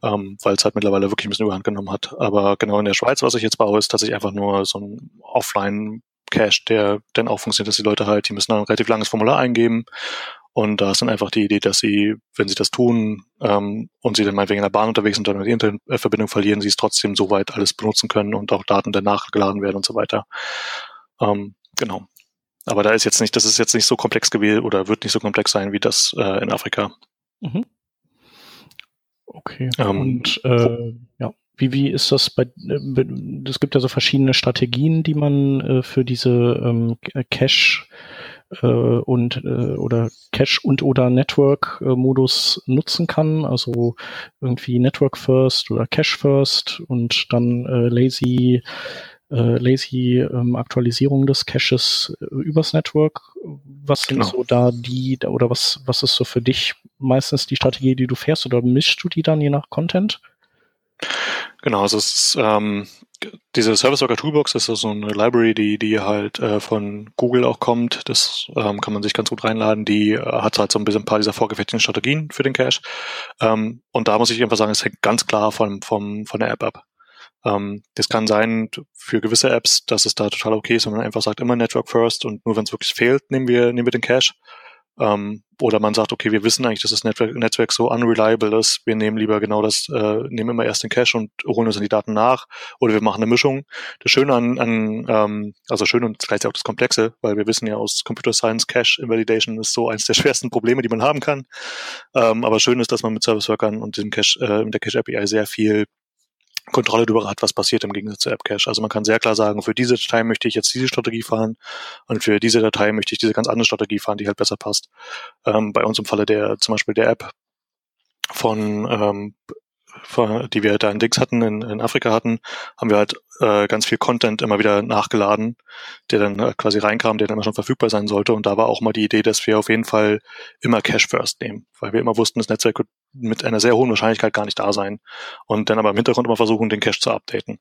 ähm, weil es halt mittlerweile wirklich ein bisschen überhand genommen hat. Aber genau in der Schweiz, was ich jetzt baue, ist tatsächlich einfach nur so ein Offline Cache, der dann auch funktioniert, dass die Leute halt, die müssen dann ein relativ langes Formular eingeben und da ist dann einfach die Idee, dass sie, wenn sie das tun ähm, und sie dann mal wegen der Bahn unterwegs sind und dann die Internetverbindung verlieren, sie es trotzdem soweit alles benutzen können und auch Daten danach geladen werden und so weiter. Ähm, genau. Aber da ist jetzt nicht, das ist jetzt nicht so komplex gewählt oder wird nicht so komplex sein wie das äh, in Afrika. Mhm. Okay. Ähm, und äh, ja. Wie, wie ist das bei, äh, es gibt ja so verschiedene Strategien, die man äh, für diese ähm, Cache äh, und äh, oder Cache und oder Network äh, Modus nutzen kann, also irgendwie Network First oder Cache First und dann äh, lazy äh, lazy ähm, Aktualisierung des Caches äh, übers Network. Was sind genau. so da die oder was was ist so für dich meistens die Strategie, die du fährst oder mischst du die dann je nach Content? Genau, also es ist ähm, diese Service Worker Toolbox ist so eine Library, die, die halt äh, von Google auch kommt. Das ähm, kann man sich ganz gut reinladen. Die äh, hat halt so ein bisschen ein paar dieser vorgefertigten Strategien für den Cache. Ähm, und da muss ich einfach sagen, es hängt ganz klar vom, vom, von der App ab. Ähm, das kann sein für gewisse Apps, dass es da total okay ist, wenn man einfach sagt, immer Network First und nur wenn es wirklich fehlt, nehmen wir, nehmen wir den Cache. Ähm, oder man sagt, okay, wir wissen eigentlich, dass das Netzwerk, Netzwerk so unreliable ist. Wir nehmen lieber genau das, äh, nehmen immer erst den Cache und holen uns dann die Daten nach. Oder wir machen eine Mischung. Das Schöne an, an ähm, also schön und gleichzeitig auch das Komplexe, weil wir wissen ja aus Computer Science, Cache Invalidation ist so eines der schwersten Probleme, die man haben kann. Ähm, aber schön ist, dass man mit Service Workern und diesem Cache, äh, mit der Cache API sehr viel Kontrolle darüber hat, was passiert im Gegensatz zu AppCache. Also man kann sehr klar sagen, für diese Datei möchte ich jetzt diese Strategie fahren und für diese Datei möchte ich diese ganz andere Strategie fahren, die halt besser passt. Ähm, bei uns im Falle der zum Beispiel der App von ähm, die wir da in Dix hatten, in, in Afrika hatten, haben wir halt äh, ganz viel Content immer wieder nachgeladen, der dann äh, quasi reinkam, der dann immer schon verfügbar sein sollte. Und da war auch mal die Idee, dass wir auf jeden Fall immer Cache First nehmen, weil wir immer wussten, das Netzwerk wird mit einer sehr hohen Wahrscheinlichkeit gar nicht da sein. Und dann aber im Hintergrund immer versuchen, den Cache zu updaten.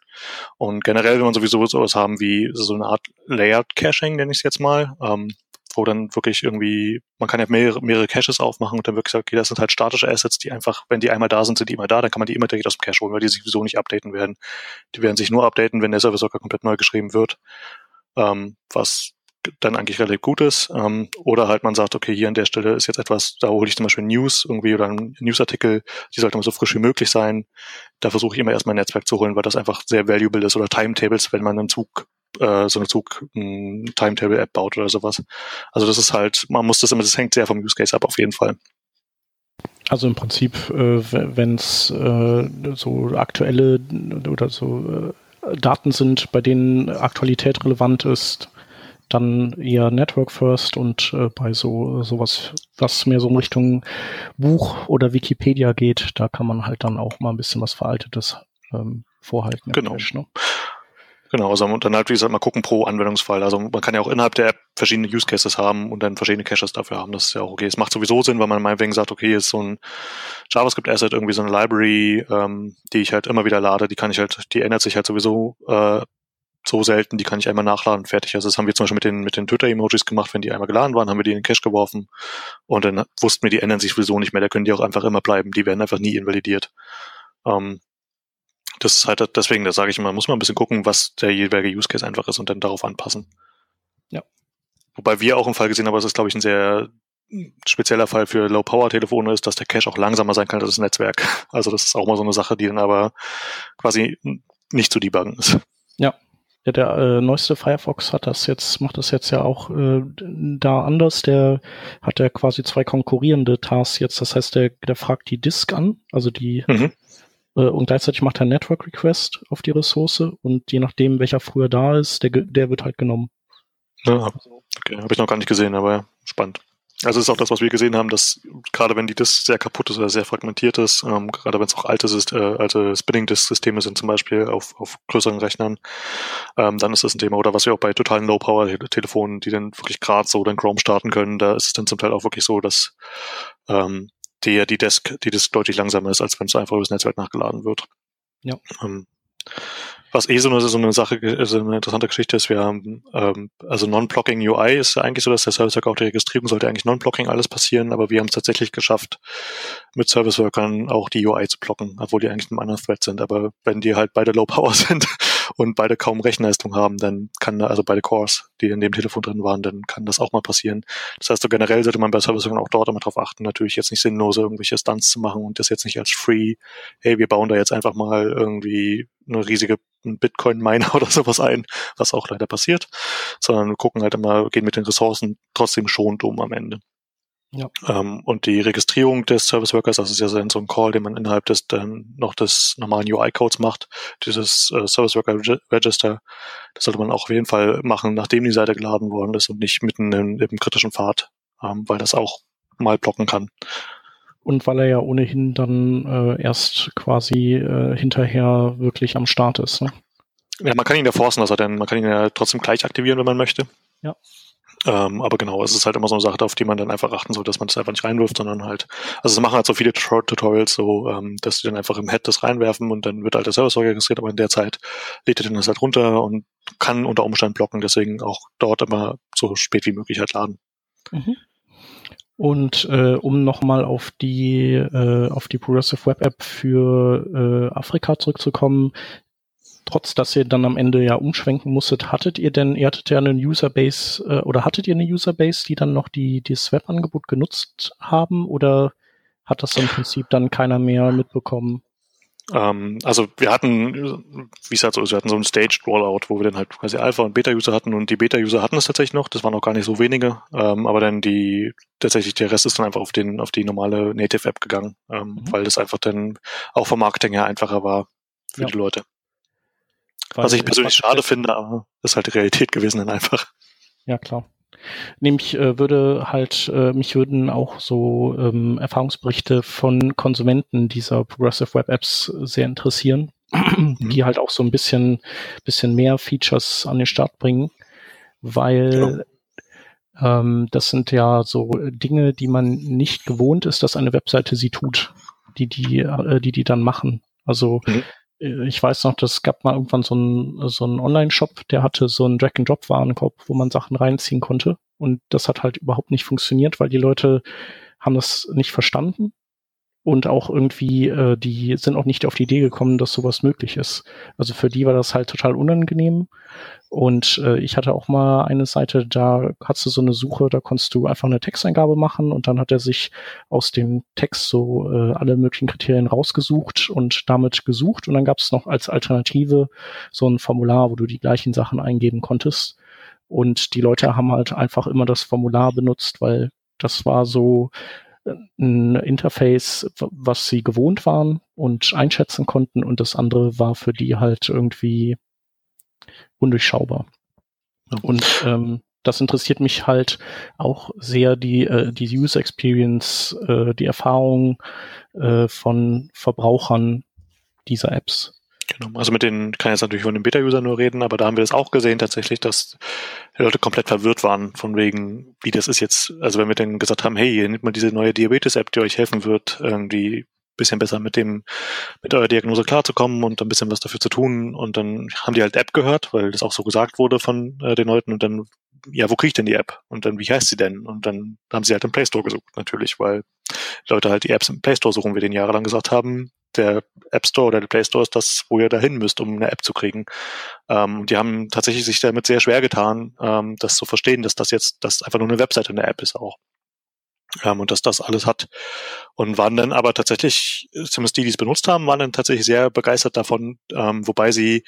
Und generell, wenn man sowieso sowas haben wie so eine Art Layered Caching, nenne ich es jetzt mal, ähm, wo dann wirklich irgendwie, man kann ja mehrere, mehrere Caches aufmachen und dann wirklich sagen, okay, das sind halt statische Assets, die einfach, wenn die einmal da sind, sind die immer da, dann kann man die immer direkt aus dem Cache holen, weil die sich sowieso nicht updaten werden. Die werden sich nur updaten, wenn der Service Worker komplett neu geschrieben wird, ähm, was dann eigentlich relativ gut ist. Ähm, oder halt man sagt, okay, hier an der Stelle ist jetzt etwas, da hole ich zum Beispiel News irgendwie oder einen Newsartikel, die sollte immer so frisch wie möglich sein. Da versuche ich immer erstmal ein Netzwerk zu holen, weil das einfach sehr valuable ist. Oder Timetables, wenn man einen Zug äh, so eine Zug-Timetable-App baut oder sowas. Also das ist halt, man muss das immer, das hängt sehr vom Use Case ab auf jeden Fall. Also im Prinzip, äh, wenn es äh, so aktuelle oder so äh, Daten sind, bei denen Aktualität relevant ist, dann eher Network First und äh, bei so sowas, was mehr so in Richtung Buch oder Wikipedia geht, da kann man halt dann auch mal ein bisschen was Veraltetes ähm, vorhalten. Genau. Cache, ne? Genau, also und dann halt, wie gesagt, mal gucken pro Anwendungsfall. Also man kann ja auch innerhalb der App verschiedene Use Cases haben und dann verschiedene Caches dafür haben. Das ist ja auch okay. Es macht sowieso Sinn, weil man meinetwegen sagt, okay, ist so ein JavaScript-Asset, irgendwie so eine Library, ähm, die ich halt immer wieder lade, die kann ich halt, die ändert sich halt sowieso äh, so selten, die kann ich einmal nachladen, fertig. Also das haben wir zum Beispiel mit den, mit den Twitter-Emojis gemacht, wenn die einmal geladen waren, haben wir die in den Cache geworfen und dann wussten wir, die ändern sich sowieso nicht mehr, da können die auch einfach immer bleiben, die werden einfach nie invalidiert. Ähm, das ist halt deswegen, da sage ich immer, muss man ein bisschen gucken, was der jeweilige Use Case einfach ist und dann darauf anpassen. Ja. Wobei wir auch einen Fall gesehen haben, das ist, glaube ich, ein sehr spezieller Fall für Low-Power-Telefone ist, dass der Cache auch langsamer sein kann als das Netzwerk. Also das ist auch mal so eine Sache, die dann aber quasi nicht zu debuggen ist. Ja. Ja, der äh, neueste Firefox hat das jetzt, macht das jetzt ja auch äh, da anders. Der hat ja quasi zwei konkurrierende Tasks jetzt. Das heißt, der, der fragt die Disk an, also die mhm. Äh, und gleichzeitig macht er Network Request auf die Ressource und je nachdem, welcher früher da ist, der, der wird halt genommen. Ja, okay, habe ich noch gar nicht gesehen, aber ja, spannend. Also ist auch das, was wir gesehen haben, dass gerade wenn die Disk sehr kaputt ist oder sehr fragmentiert ist, ähm, gerade wenn es auch alte, äh, alte Spinning-Disk-Systeme sind zum Beispiel auf, auf größeren Rechnern, ähm, dann ist das ein Thema. Oder was wir auch bei totalen Low-Power-Telefonen, die dann wirklich gerade so dann Chrome starten können, da ist es dann zum Teil auch wirklich so, dass ähm, die, die Desk, die Disk deutlich langsamer ist, als wenn es einfach übers Netzwerk nachgeladen wird. Ja. Ähm, was eh so eine, so eine Sache, so eine interessante Geschichte ist, wir haben, ähm, also Non-Blocking UI ist ja eigentlich so, dass der Service Worker auf der Registrierung sollte eigentlich Non-Blocking alles passieren, aber wir haben es tatsächlich geschafft, mit Service Workern auch die UI zu blocken, obwohl die eigentlich in einem anderen Thread sind. Aber wenn die halt beide Low Power sind und beide kaum Rechenleistung haben, dann kann, also beide Cores, die in dem Telefon drin waren, dann kann das auch mal passieren. Das heißt, so generell sollte man bei Service auch dort immer darauf achten, natürlich jetzt nicht sinnlose irgendwelche Stunts zu machen und das jetzt nicht als free, hey, wir bauen da jetzt einfach mal irgendwie eine riesige Bitcoin-Miner oder sowas ein, was auch leider passiert, sondern wir gucken halt immer, gehen mit den Ressourcen trotzdem schonend um am Ende. Ja. Ähm, und die Registrierung des Service Workers, das ist ja so ein Call, den man innerhalb des dann noch des normalen UI-Codes macht, dieses äh, Service Worker Register, das sollte man auch auf jeden Fall machen, nachdem die Seite geladen worden ist und nicht mitten im, im kritischen Pfad, ähm, weil das auch mal blocken kann. Und weil er ja ohnehin dann äh, erst quasi äh, hinterher wirklich am Start ist. Ne? Ja, man kann ihn ja forcen, dass er denn, man kann ihn ja trotzdem gleich aktivieren, wenn man möchte. Ja. Ähm, aber genau, es ist halt immer so eine Sache, auf die man dann einfach achten soll, dass man das einfach nicht reinwirft, sondern halt, also es machen halt so viele Tutorials so, ähm, dass die dann einfach im Head das reinwerfen und dann wird halt der Service registriert, aber in der Zeit lädt er dann das halt runter und kann unter Umständen blocken, deswegen auch dort immer so spät wie möglich halt laden. Mhm. Und äh, um nochmal auf die äh, auf die Progressive Web App für äh, Afrika zurückzukommen, trotz dass ihr dann am Ende ja umschwenken musstet, hattet ihr denn, ihr hattet ja eine Userbase äh, oder hattet ihr eine Userbase, die dann noch die das Webangebot genutzt haben oder hat das im Prinzip dann keiner mehr mitbekommen? Ähm, also wir hatten, wie es halt so ist, wir hatten so ein Staged Rollout, wo wir dann halt quasi Alpha- und Beta-User hatten und die Beta-User hatten es tatsächlich noch, das waren auch gar nicht so wenige, ähm, aber dann die, tatsächlich der Rest ist dann einfach auf den, auf die normale Native-App gegangen, ähm, mhm. weil das einfach dann auch vom Marketing her einfacher war für ja. die Leute. Weil Was ich persönlich schade finde, aber das ist halt die Realität gewesen dann einfach. Ja, klar. Nämlich äh, würde halt, äh, mich würden auch so ähm, Erfahrungsberichte von Konsumenten dieser Progressive Web Apps sehr interessieren, mhm. die halt auch so ein bisschen, bisschen mehr Features an den Start bringen, weil ja. ähm, das sind ja so Dinge, die man nicht gewohnt ist, dass eine Webseite sie tut, die die, äh, die, die dann machen. Also mhm ich weiß noch, das gab mal irgendwann so einen so einen Online-Shop, der hatte so einen Drag-and-Drop-Warenkorb, wo man Sachen reinziehen konnte. Und das hat halt überhaupt nicht funktioniert, weil die Leute haben das nicht verstanden und auch irgendwie, äh, die sind auch nicht auf die Idee gekommen, dass sowas möglich ist. Also für die war das halt total unangenehm. Und äh, ich hatte auch mal eine Seite, da hast du so eine Suche, da konntest du einfach eine Texteingabe machen und dann hat er sich aus dem Text so äh, alle möglichen Kriterien rausgesucht und damit gesucht. Und dann gab es noch als Alternative so ein Formular, wo du die gleichen Sachen eingeben konntest. Und die Leute haben halt einfach immer das Formular benutzt, weil das war so ein Interface, was sie gewohnt waren und einschätzen konnten und das andere war für die halt irgendwie undurchschaubar. Und ähm, das interessiert mich halt auch sehr, die, äh, die User Experience, äh, die Erfahrung äh, von Verbrauchern dieser Apps. Genau, also mit den kann ich jetzt natürlich von den Beta-User nur reden, aber da haben wir das auch gesehen tatsächlich, dass die Leute komplett verwirrt waren von wegen, wie das ist jetzt, also wenn wir denen gesagt haben, hey, ihr nehmt mal diese neue Diabetes-App, die euch helfen wird, irgendwie bisschen besser mit dem, mit eurer Diagnose klarzukommen und ein bisschen was dafür zu tun. Und dann haben die halt App gehört, weil das auch so gesagt wurde von äh, den Leuten und dann, ja, wo kriege ich denn die App? Und dann, wie heißt sie denn? Und dann haben sie halt im Play Store gesucht, natürlich, weil Leute halt die Apps im Play Store suchen, wir den jahrelang gesagt haben, der App Store oder der Play Store ist das, wo ihr dahin müsst, um eine App zu kriegen. Ähm, die haben tatsächlich sich damit sehr schwer getan, ähm, das zu verstehen, dass das jetzt, das einfach nur eine Webseite in der App ist auch. Ähm, und dass das alles hat. Und waren dann aber tatsächlich, zumindest die, die es benutzt haben, waren dann tatsächlich sehr begeistert davon, ähm, wobei sie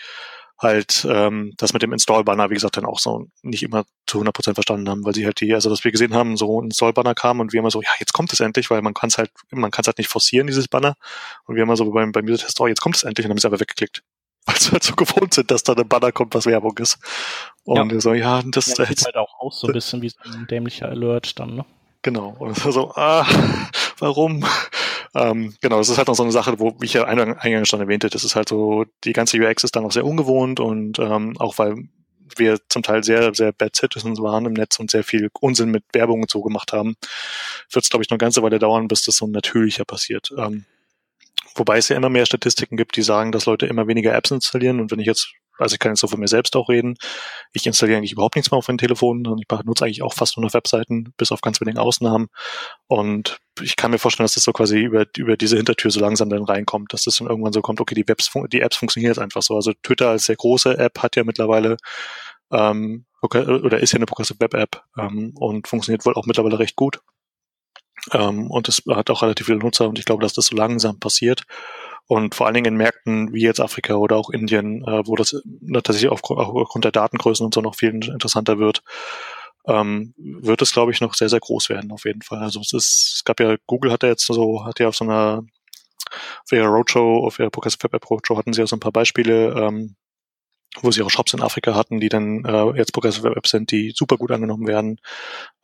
halt ähm, das mit dem Install-Banner, wie gesagt, dann auch so nicht immer zu 100% verstanden haben, weil sie halt die, also dass wir gesehen haben, so ein Install-Banner kam und wir immer so, ja, jetzt kommt es endlich, weil man kann es halt, man kann es halt nicht forcieren, dieses Banner. Und wir immer so beim, beim User-Test, oh, jetzt kommt es endlich und dann haben sie einfach weggeklickt. Weil sie halt so gewohnt sind, dass da ein Banner kommt, was Werbung ist. Und ja. so, ja, das ja, sieht halt auch aus so ein bisschen wie so ein dämlicher Alert dann, ne? Genau. Und so, ah, warum? Ähm, genau, das ist halt noch so eine Sache, wo, wie ich ja eingangs schon erwähnte, das ist halt so, die ganze UX ist dann auch sehr ungewohnt und ähm, auch weil wir zum Teil sehr, sehr Bad Citizens waren im Netz und sehr viel Unsinn mit Werbung und so gemacht haben, wird es, glaube ich, noch eine ganze Weile dauern, bis das so natürlicher passiert. Ähm, wobei es ja immer mehr Statistiken gibt, die sagen, dass Leute immer weniger Apps installieren und wenn ich jetzt also ich kann jetzt so von mir selbst auch reden. Ich installiere eigentlich überhaupt nichts mehr auf mein Telefon und ich benutze eigentlich auch fast nur noch Webseiten, bis auf ganz wenige Ausnahmen. Und ich kann mir vorstellen, dass das so quasi über, über diese Hintertür so langsam dann reinkommt, dass das dann irgendwann so kommt, okay, die, Webs, die Apps funktionieren jetzt einfach so. Also Twitter als sehr große App hat ja mittlerweile ähm, oder ist ja eine Progressive Web App ähm, und funktioniert wohl auch mittlerweile recht gut. Ähm, und es hat auch relativ viele Nutzer und ich glaube, dass das so langsam passiert. Und vor allen Dingen in Märkten wie jetzt Afrika oder auch Indien, äh, wo das tatsächlich auf, aufgrund der Datengrößen und so noch viel interessanter wird, ähm, wird es, glaube ich, noch sehr, sehr groß werden, auf jeden Fall. Also es ist, es gab ja, Google hat ja jetzt so, hat ja auf so einer auf ihrer Roadshow, auf ihrer Progressive Web App Roadshow hatten sie ja so ein paar Beispiele, ähm, wo sie auch Shops in Afrika hatten, die dann äh, jetzt Progressive Web Apps sind, die super gut angenommen werden.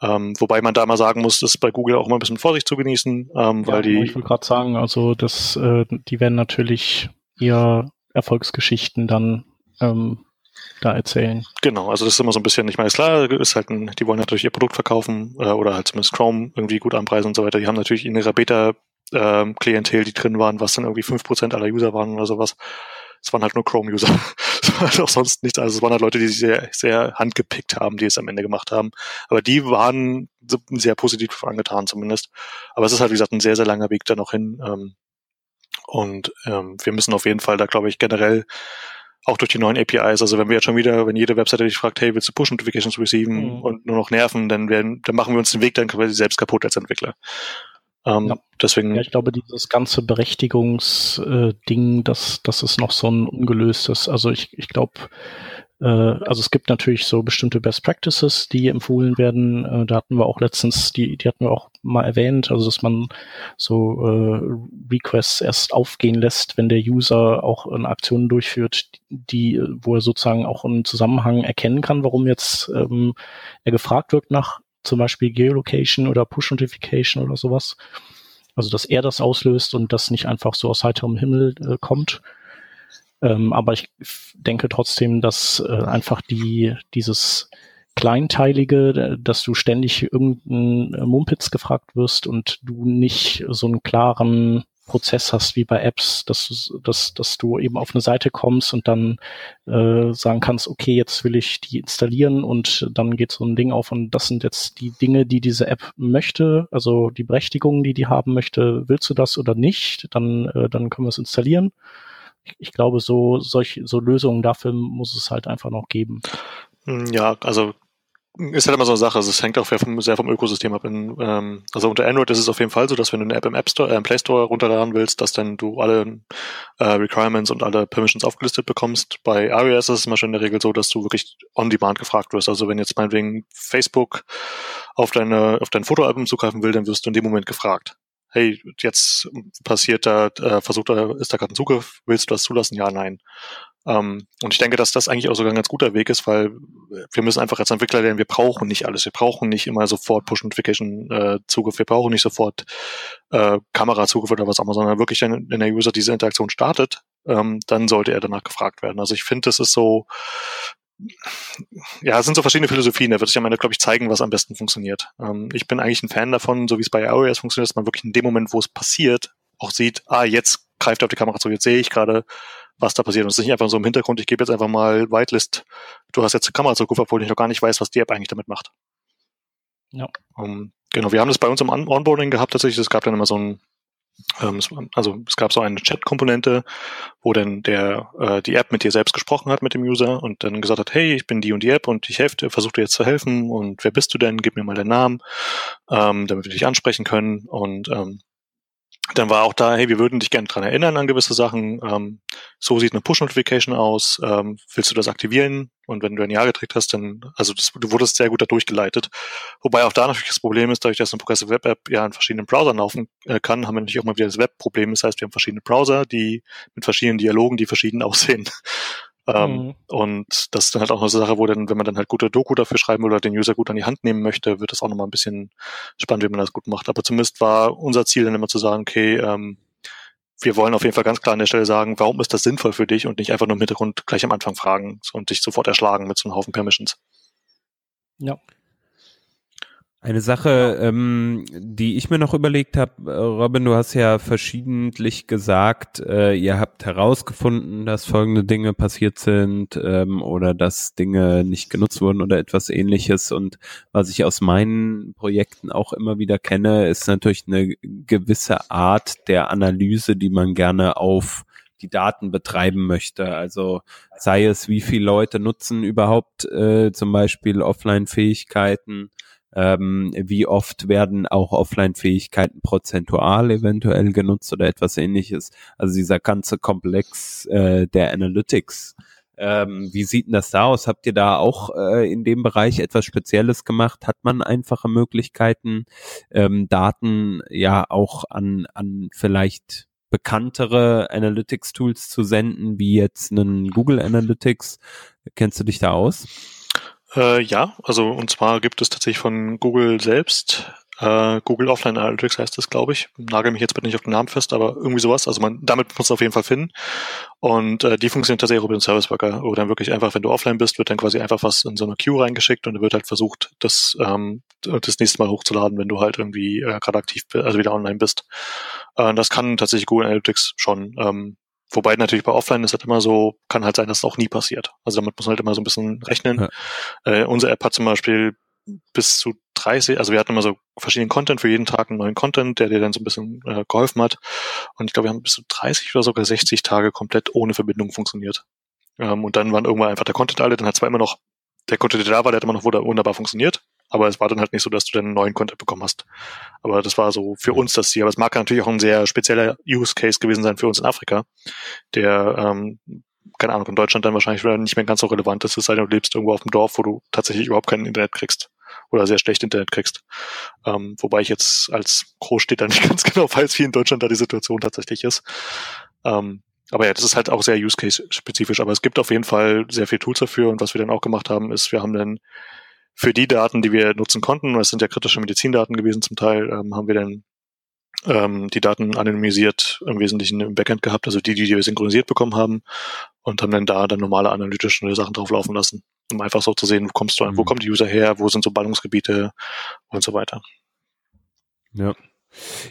Ähm, wobei man da mal sagen muss, das ist bei Google auch immer ein bisschen Vorsicht zu genießen, ähm, weil ja, die. Ich wollte gerade sagen, also das, äh, die werden natürlich eher Erfolgsgeschichten dann ähm, da erzählen. Genau, also das ist immer so ein bisschen, ich meine, ist klar, ist halt ein, die wollen natürlich ihr Produkt verkaufen äh, oder halt zumindest Chrome irgendwie gut anpreisen und so weiter. Die haben natürlich in ihrer Beta ähm, Klientel, die drin waren, was dann irgendwie fünf Prozent aller User waren oder sowas. Es waren halt nur Chrome-User. Es war halt auch sonst nichts. Also es waren halt Leute, die sich sehr, sehr handgepickt haben, die es am Ende gemacht haben. Aber die waren sehr positiv angetan zumindest. Aber es ist halt, wie gesagt, ein sehr, sehr langer Weg da noch hin. Ähm, und ähm, wir müssen auf jeden Fall da, glaube ich, generell auch durch die neuen APIs. Also wenn wir jetzt schon wieder, wenn jede Webseite dich fragt, hey, willst du Push-Notifications receiven mhm. und nur noch nerven, dann werden, dann machen wir uns den Weg dann quasi selbst kaputt als Entwickler. Ähm, ja. Deswegen. Ja, ich glaube, dieses ganze Berechtigungsding, äh, dass das ist noch so ein ungelöstes. Also ich, ich glaube, äh, also es gibt natürlich so bestimmte Best Practices, die empfohlen werden. Äh, da hatten wir auch letztens, die, die hatten wir auch mal erwähnt, also dass man so äh, Requests erst aufgehen lässt, wenn der User auch eine Aktion durchführt, die, wo er sozusagen auch einen Zusammenhang erkennen kann, warum jetzt ähm, er gefragt wird nach zum Beispiel Geolocation oder Push Notification oder sowas. Also dass er das auslöst und das nicht einfach so aus heiterem Himmel äh, kommt. Ähm, aber ich denke trotzdem, dass äh, einfach die, dieses Kleinteilige, äh, dass du ständig irgendeinen Mumpitz gefragt wirst und du nicht so einen klaren Prozess hast wie bei Apps, dass du, dass, dass du eben auf eine Seite kommst und dann äh, sagen kannst, okay, jetzt will ich die installieren und dann geht so ein Ding auf und das sind jetzt die Dinge, die diese App möchte, also die Berechtigungen, die die haben möchte, willst du das oder nicht, dann, äh, dann können wir es installieren ich glaube, so solche so Lösungen dafür muss es halt einfach noch geben. Hm, ja, also ist halt immer so eine Sache. Also es hängt auch sehr vom, sehr vom Ökosystem ab. In, ähm, also unter Android ist es auf jeden Fall so, dass wenn du eine App im App Store, äh, im Play Store runterladen willst, dass dann du alle äh, Requirements und alle Permissions aufgelistet bekommst. Bei iOS ist es immer schon in der Regel so, dass du wirklich on demand gefragt wirst. Also wenn jetzt meinetwegen Facebook auf deine auf dein Fotoalbum zugreifen will, dann wirst du in dem Moment gefragt hey, jetzt passiert da, äh, versucht da, ist da gerade ein Zugriff, willst du das zulassen? Ja, nein. Ähm, und ich denke, dass das eigentlich auch sogar ein ganz guter Weg ist, weil wir müssen einfach als Entwickler lernen, wir brauchen nicht alles. Wir brauchen nicht immer sofort Push-Notification-Zugriff. Äh, wir brauchen nicht sofort äh, Kamerazugriff oder was auch immer, sondern wirklich, wenn, wenn der User diese Interaktion startet, ähm, dann sollte er danach gefragt werden. Also ich finde, das ist so, ja, es sind so verschiedene Philosophien. Da wird sich am Ende, glaube ich, zeigen, was am besten funktioniert. Ähm, ich bin eigentlich ein Fan davon, so wie es bei iOS funktioniert, dass man wirklich in dem Moment, wo es passiert, auch sieht, ah, jetzt greift er auf die Kamera zu, jetzt sehe ich gerade, was da passiert. Und es ist nicht einfach so im Hintergrund, ich gebe jetzt einfach mal Whitelist, du hast jetzt eine Kamerazugriff, obwohl ich noch gar nicht weiß, was die App eigentlich damit macht. Ja. Um, ähm, genau, wir haben das bei uns im Onboarding gehabt tatsächlich. Es gab dann immer so ein ähm, also es gab so eine Chat-Komponente, wo dann der äh, die App mit dir selbst gesprochen hat mit dem User und dann gesagt hat, hey, ich bin die und die App und ich helfe dir, versuche dir jetzt zu helfen und wer bist du denn? Gib mir mal deinen Namen, ähm, damit wir dich ansprechen können und ähm, dann war auch da, hey, wir würden dich gerne dran erinnern an gewisse Sachen. Ähm, so sieht eine Push-Notification aus. Ähm, willst du das aktivieren? Und wenn du ein Ja gekriegt hast, dann, also das, du wurdest sehr gut da durchgeleitet. Wobei auch da natürlich das Problem ist, dadurch, dass eine Progressive Web App ja in verschiedenen Browsern laufen äh, kann, haben wir natürlich auch mal wieder das Web-Problem. Das heißt, wir haben verschiedene Browser, die mit verschiedenen Dialogen, die verschieden aussehen. Ähm, mhm. Und das ist dann halt auch eine Sache, wo dann, wenn man dann halt gute Doku dafür schreiben will oder den User gut an die Hand nehmen möchte, wird das auch nochmal ein bisschen spannend, wie man das gut macht. Aber zumindest war unser Ziel dann immer zu sagen, okay, ähm, wir wollen auf jeden Fall ganz klar an der Stelle sagen, warum ist das sinnvoll für dich und nicht einfach nur im Hintergrund gleich am Anfang fragen und dich sofort erschlagen mit so einem Haufen Permissions. Ja. Eine Sache, ähm, die ich mir noch überlegt habe, äh, Robin, du hast ja verschiedentlich gesagt, äh, ihr habt herausgefunden, dass folgende Dinge passiert sind ähm, oder dass Dinge nicht genutzt wurden oder etwas ähnliches. Und was ich aus meinen Projekten auch immer wieder kenne, ist natürlich eine gewisse Art der Analyse, die man gerne auf die Daten betreiben möchte. Also sei es, wie viele Leute nutzen überhaupt äh, zum Beispiel Offline-Fähigkeiten ähm, wie oft werden auch Offline-Fähigkeiten prozentual eventuell genutzt oder etwas ähnliches. Also dieser ganze Komplex äh, der Analytics. Ähm, wie sieht denn das da aus? Habt ihr da auch äh, in dem Bereich etwas Spezielles gemacht? Hat man einfache Möglichkeiten, ähm, Daten ja auch an, an vielleicht bekanntere Analytics-Tools zu senden, wie jetzt einen Google Analytics? Kennst du dich da aus? Äh, ja, also und zwar gibt es tatsächlich von Google selbst äh, Google Offline Analytics heißt das, glaube ich. Nagel mich jetzt bitte nicht auf den Namen fest, aber irgendwie sowas. Also man, damit muss man auf jeden Fall finden. Und äh, die funktioniert tatsächlich über den Service Worker, wo dann wirklich einfach, wenn du offline bist, wird dann quasi einfach was in so eine Queue reingeschickt und dann wird halt versucht, das ähm, das nächste Mal hochzuladen, wenn du halt irgendwie äh, gerade aktiv, also wieder online bist. Äh, das kann tatsächlich Google Analytics schon. Ähm, Wobei natürlich bei Offline ist halt immer so, kann halt sein, dass es auch nie passiert. Also damit muss man halt immer so ein bisschen rechnen. Ja. Äh, unsere App hat zum Beispiel bis zu 30, also wir hatten immer so verschiedenen Content für jeden Tag einen neuen Content, der dir dann so ein bisschen äh, geholfen hat. Und ich glaube, wir haben bis zu 30 oder sogar 60 Tage komplett ohne Verbindung funktioniert. Ähm, und dann waren irgendwann einfach der Content alle, dann hat zwar immer noch, der Content, der da war, der hat immer noch wunderbar funktioniert, aber es war dann halt nicht so, dass du dann einen neuen Content bekommen hast. Aber das war so für uns das Ziel. Aber es mag natürlich auch ein sehr spezieller Use Case gewesen sein für uns in Afrika, der ähm, keine Ahnung, in Deutschland dann wahrscheinlich wieder nicht mehr ganz so relevant ist, es sei denn, du lebst irgendwo auf dem Dorf, wo du tatsächlich überhaupt kein Internet kriegst oder sehr schlecht Internet kriegst. Ähm, wobei ich jetzt als Großstädter nicht ganz genau weiß, wie in Deutschland da die Situation tatsächlich ist. Ähm, aber ja, das ist halt auch sehr use-case-spezifisch. Aber es gibt auf jeden Fall sehr viel Tools dafür. Und was wir dann auch gemacht haben, ist, wir haben dann für die Daten, die wir nutzen konnten, das sind ja kritische Medizindaten gewesen zum Teil, ähm, haben wir dann ähm, die Daten anonymisiert im Wesentlichen im Backend gehabt, also die, die wir synchronisiert bekommen haben und haben dann da dann normale analytische Sachen drauflaufen lassen, um einfach so zu sehen, wo kommst du an, mhm. wo kommt die User her, wo sind so Ballungsgebiete und so weiter. Ja.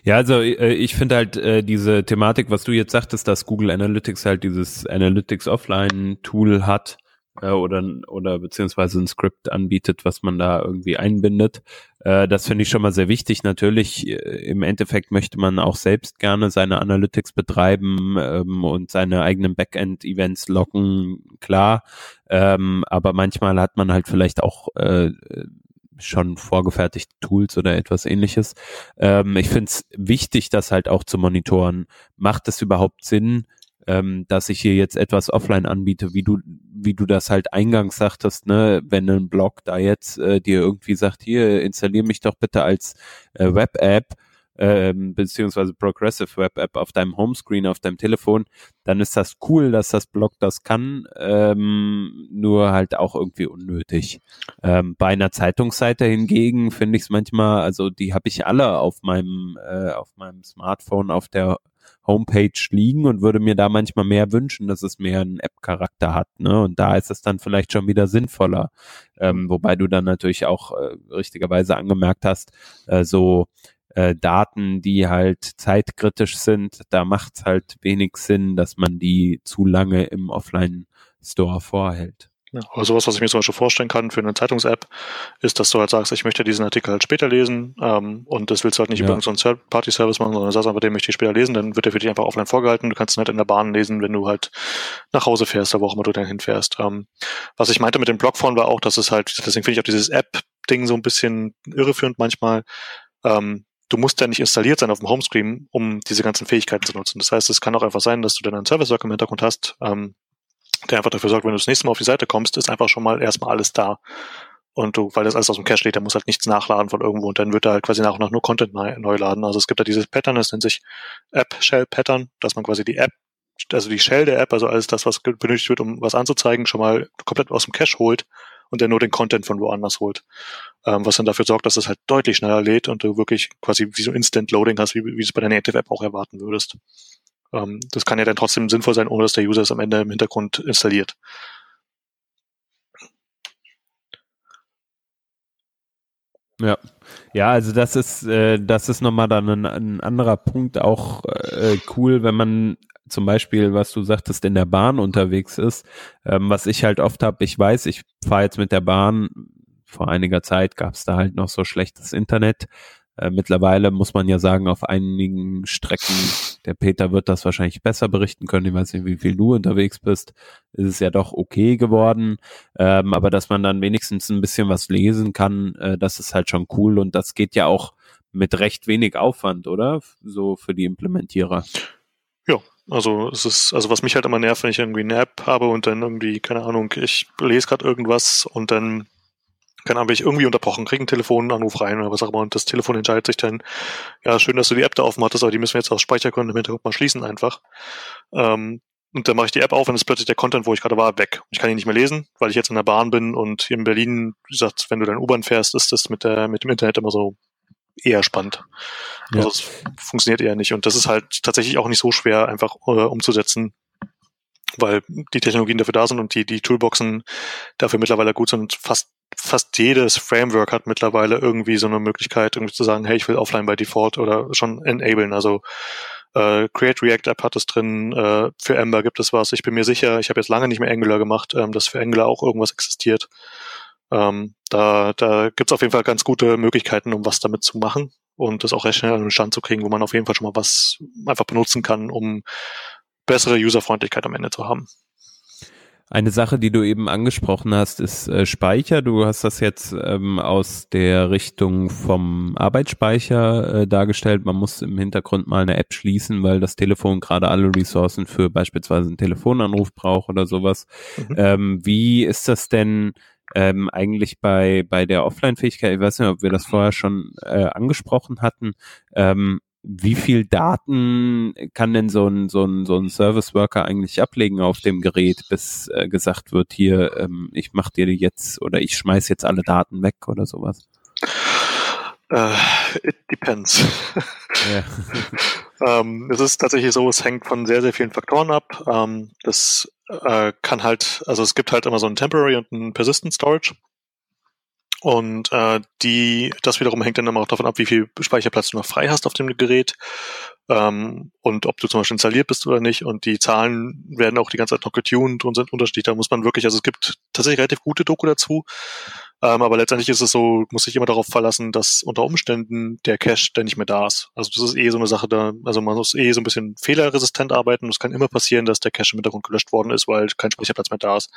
Ja, also äh, ich finde halt äh, diese Thematik, was du jetzt sagtest, dass Google Analytics halt dieses Analytics Offline Tool hat, äh, oder, oder beziehungsweise ein Skript anbietet, was man da irgendwie einbindet. Äh, das finde ich schon mal sehr wichtig. Natürlich, äh, im Endeffekt möchte man auch selbst gerne seine Analytics betreiben ähm, und seine eigenen Backend-Events locken, klar. Ähm, aber manchmal hat man halt vielleicht auch äh, schon vorgefertigte Tools oder etwas ähnliches. Ähm, ich finde es wichtig, das halt auch zu monitoren. Macht es überhaupt Sinn, ähm, dass ich hier jetzt etwas offline anbiete, wie du, wie du das halt eingangs sagtest, ne, wenn ein Blog da jetzt äh, dir irgendwie sagt, hier, installier mich doch bitte als äh, Web-App, ähm, beziehungsweise Progressive Web App auf deinem Homescreen, auf deinem Telefon, dann ist das cool, dass das Blog das kann, ähm, nur halt auch irgendwie unnötig. Ähm, bei einer Zeitungsseite hingegen finde ich es manchmal, also die habe ich alle auf meinem, äh, auf meinem Smartphone auf der Homepage liegen und würde mir da manchmal mehr wünschen, dass es mehr einen App-Charakter hat. Ne? Und da ist es dann vielleicht schon wieder sinnvoller. Ähm, wobei du dann natürlich auch äh, richtigerweise angemerkt hast, äh, so äh, Daten, die halt zeitkritisch sind, da macht es halt wenig Sinn, dass man die zu lange im Offline-Store vorhält. Ja, aber sowas, was ich mir zum Beispiel vorstellen kann für eine Zeitungs-App, ist, dass du halt sagst, ich möchte diesen Artikel halt später lesen ähm, und das willst du halt nicht ja. über so einen Third-Party-Service machen, sondern sagst einfach, den möchte ich später lesen, dann wird der für dich einfach offline vorgehalten. Du kannst ihn halt in der Bahn lesen, wenn du halt nach Hause fährst, da wo auch immer du dann hinfährst. Ähm, was ich meinte mit dem Blogphone war auch, dass es halt, deswegen finde ich auch dieses App-Ding so ein bisschen irreführend manchmal. Ähm, du musst ja nicht installiert sein auf dem Homescreen, um diese ganzen Fähigkeiten zu nutzen. Das heißt, es kann auch einfach sein, dass du dann einen Service-Worker im Hintergrund hast, ähm, der einfach dafür sorgt, wenn du das nächste Mal auf die Seite kommst, ist einfach schon mal erstmal alles da. Und du, weil das alles aus dem Cache steht, der muss halt nichts nachladen von irgendwo und dann wird er halt quasi nach und nach nur Content neu, neu laden. Also es gibt da dieses Pattern, das nennt sich App Shell Pattern, dass man quasi die App, also die Shell der App, also alles das, was benötigt wird, um was anzuzeigen, schon mal komplett aus dem Cache holt und dann nur den Content von woanders holt. Ähm, was dann dafür sorgt, dass es halt deutlich schneller lädt und du wirklich quasi wie so Instant Loading hast, wie, wie du es bei der Native App auch erwarten würdest. Ähm, das kann ja dann trotzdem sinnvoll sein, ohne dass der User es am Ende im Hintergrund installiert. Ja, ja, also das ist äh, das ist nochmal dann ein, ein anderer Punkt auch äh, cool, wenn man zum Beispiel, was du sagtest, in der Bahn unterwegs ist. Ähm, was ich halt oft habe, ich weiß, ich fahre jetzt mit der Bahn. Vor einiger Zeit gab es da halt noch so schlechtes Internet. Äh, mittlerweile muss man ja sagen, auf einigen Strecken, der Peter wird das wahrscheinlich besser berichten können, ich weiß nicht, wie viel du unterwegs bist, ist es ja doch okay geworden. Ähm, aber dass man dann wenigstens ein bisschen was lesen kann, äh, das ist halt schon cool und das geht ja auch mit recht wenig Aufwand, oder? So für die Implementierer. Ja, also es ist, also was mich halt immer nervt, wenn ich irgendwie eine App habe und dann irgendwie, keine Ahnung, ich lese gerade irgendwas und dann keine Ahnung, ich irgendwie unterbrochen, kriege einen Telefonanruf rein oder was auch immer und das Telefon entscheidet sich dann, ja, schön, dass du die App da offen hattest, aber die müssen wir jetzt aus Speichergründen im Hintergrund mal schließen einfach. Ähm, und dann mache ich die App auf und ist plötzlich der Content, wo ich gerade war, weg. Ich kann ihn nicht mehr lesen, weil ich jetzt in der Bahn bin und hier in Berlin, wie gesagt, wenn du dann U-Bahn fährst, ist das mit der, mit dem Internet immer so eher spannend. Ja. Also es funktioniert eher nicht. Und das ist halt tatsächlich auch nicht so schwer, einfach äh, umzusetzen, weil die Technologien dafür da sind und die, die Toolboxen dafür mittlerweile gut sind. Fast fast jedes Framework hat mittlerweile irgendwie so eine Möglichkeit, irgendwie zu sagen, hey, ich will offline by default oder schon enablen. Also äh, Create React App hat es drin, äh, für Ember gibt es was. Ich bin mir sicher, ich habe jetzt lange nicht mehr Angular gemacht, ähm, dass für Angular auch irgendwas existiert. Ähm, da da gibt es auf jeden Fall ganz gute Möglichkeiten, um was damit zu machen und das auch recht schnell an den Stand zu kriegen, wo man auf jeden Fall schon mal was einfach benutzen kann, um bessere Userfreundlichkeit am Ende zu haben. Eine Sache, die du eben angesprochen hast, ist äh, Speicher. Du hast das jetzt ähm, aus der Richtung vom Arbeitsspeicher äh, dargestellt. Man muss im Hintergrund mal eine App schließen, weil das Telefon gerade alle Ressourcen für beispielsweise einen Telefonanruf braucht oder sowas. Mhm. Ähm, wie ist das denn ähm, eigentlich bei, bei der Offline-Fähigkeit? Ich weiß nicht, ob wir das vorher schon äh, angesprochen hatten. Ähm, wie viel Daten kann denn so ein, so ein, so ein Service Worker eigentlich ablegen auf dem Gerät, bis äh, gesagt wird, hier, ähm, ich mach dir jetzt oder ich schmeiß jetzt alle Daten weg oder sowas? Uh, it depends. ähm, es ist tatsächlich so, es hängt von sehr, sehr vielen Faktoren ab. Ähm, das äh, kann halt, also es gibt halt immer so ein Temporary und ein Persistent Storage. Und äh, die, das wiederum hängt dann immer auch davon ab, wie viel Speicherplatz du noch frei hast auf dem Gerät ähm, und ob du zum Beispiel installiert bist oder nicht. Und die Zahlen werden auch die ganze Zeit noch getuned und sind unterschiedlich. Da muss man wirklich, also es gibt tatsächlich relativ gute Doku dazu. Ähm, aber letztendlich ist es so, muss sich immer darauf verlassen, dass unter Umständen der Cache dann nicht mehr da ist. Also das ist eh so eine Sache da, also man muss eh so ein bisschen fehlerresistent arbeiten. Es kann immer passieren, dass der Cache im Hintergrund gelöscht worden ist, weil kein Speicherplatz mehr da ist.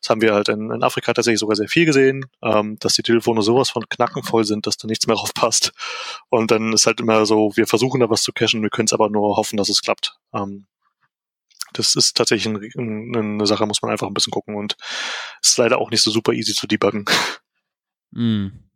Das haben wir halt in, in Afrika tatsächlich sogar sehr viel gesehen, ähm, dass die Telefone sowas von knackenvoll sind, dass da nichts mehr drauf passt. Und dann ist halt immer so, wir versuchen da was zu cachen, wir können es aber nur hoffen, dass es klappt. Ähm, das ist tatsächlich ein, eine Sache, muss man einfach ein bisschen gucken und ist leider auch nicht so super easy zu debuggen. Mm.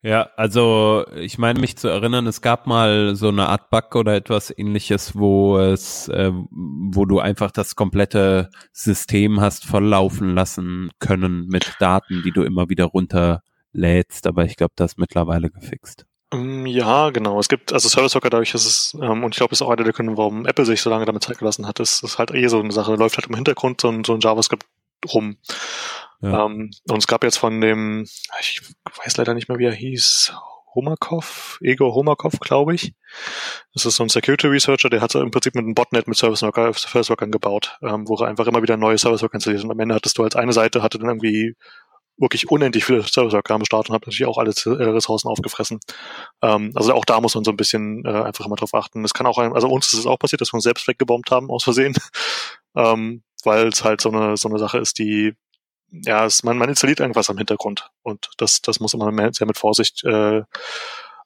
Ja, also ich meine mich zu erinnern, es gab mal so eine Art Bug oder etwas ähnliches, wo es, äh, wo du einfach das komplette System hast volllaufen lassen können mit Daten, die du immer wieder runterlädst, aber ich glaube, das ist mittlerweile gefixt. Mm, ja, genau. Es gibt, also Service Worker dadurch ist es, ähm, und ich glaube, das ist auch einer der Gründe, warum Apple sich so lange damit Zeit gelassen hat, ist, ist halt eh so eine Sache, läuft halt im Hintergrund so ein, so ein JavaScript rum. Ja. Ähm, und es gab jetzt von dem, ich weiß leider nicht mehr, wie er hieß, Homakov, Ego Homakov, glaube ich. Das ist so ein Security Researcher, der hat so im Prinzip mit einem Botnet mit Service, Worker, Service Workern gebaut, ähm, wo er einfach immer wieder neue Service Worker installiert. Und am Ende hattest du als eine Seite, hatte dann irgendwie wirklich unendlich viele Service Worker am Start und hat natürlich auch alle äh, Ressourcen aufgefressen. Ähm, also auch da muss man so ein bisschen äh, einfach immer drauf achten. Es kann auch, also uns ist es auch passiert, dass wir uns selbst weggebombt haben, aus Versehen. ähm, weil es halt so eine, so eine Sache ist, die ja, es, man, man installiert irgendwas am Hintergrund und das, das muss immer sehr mit Vorsicht äh,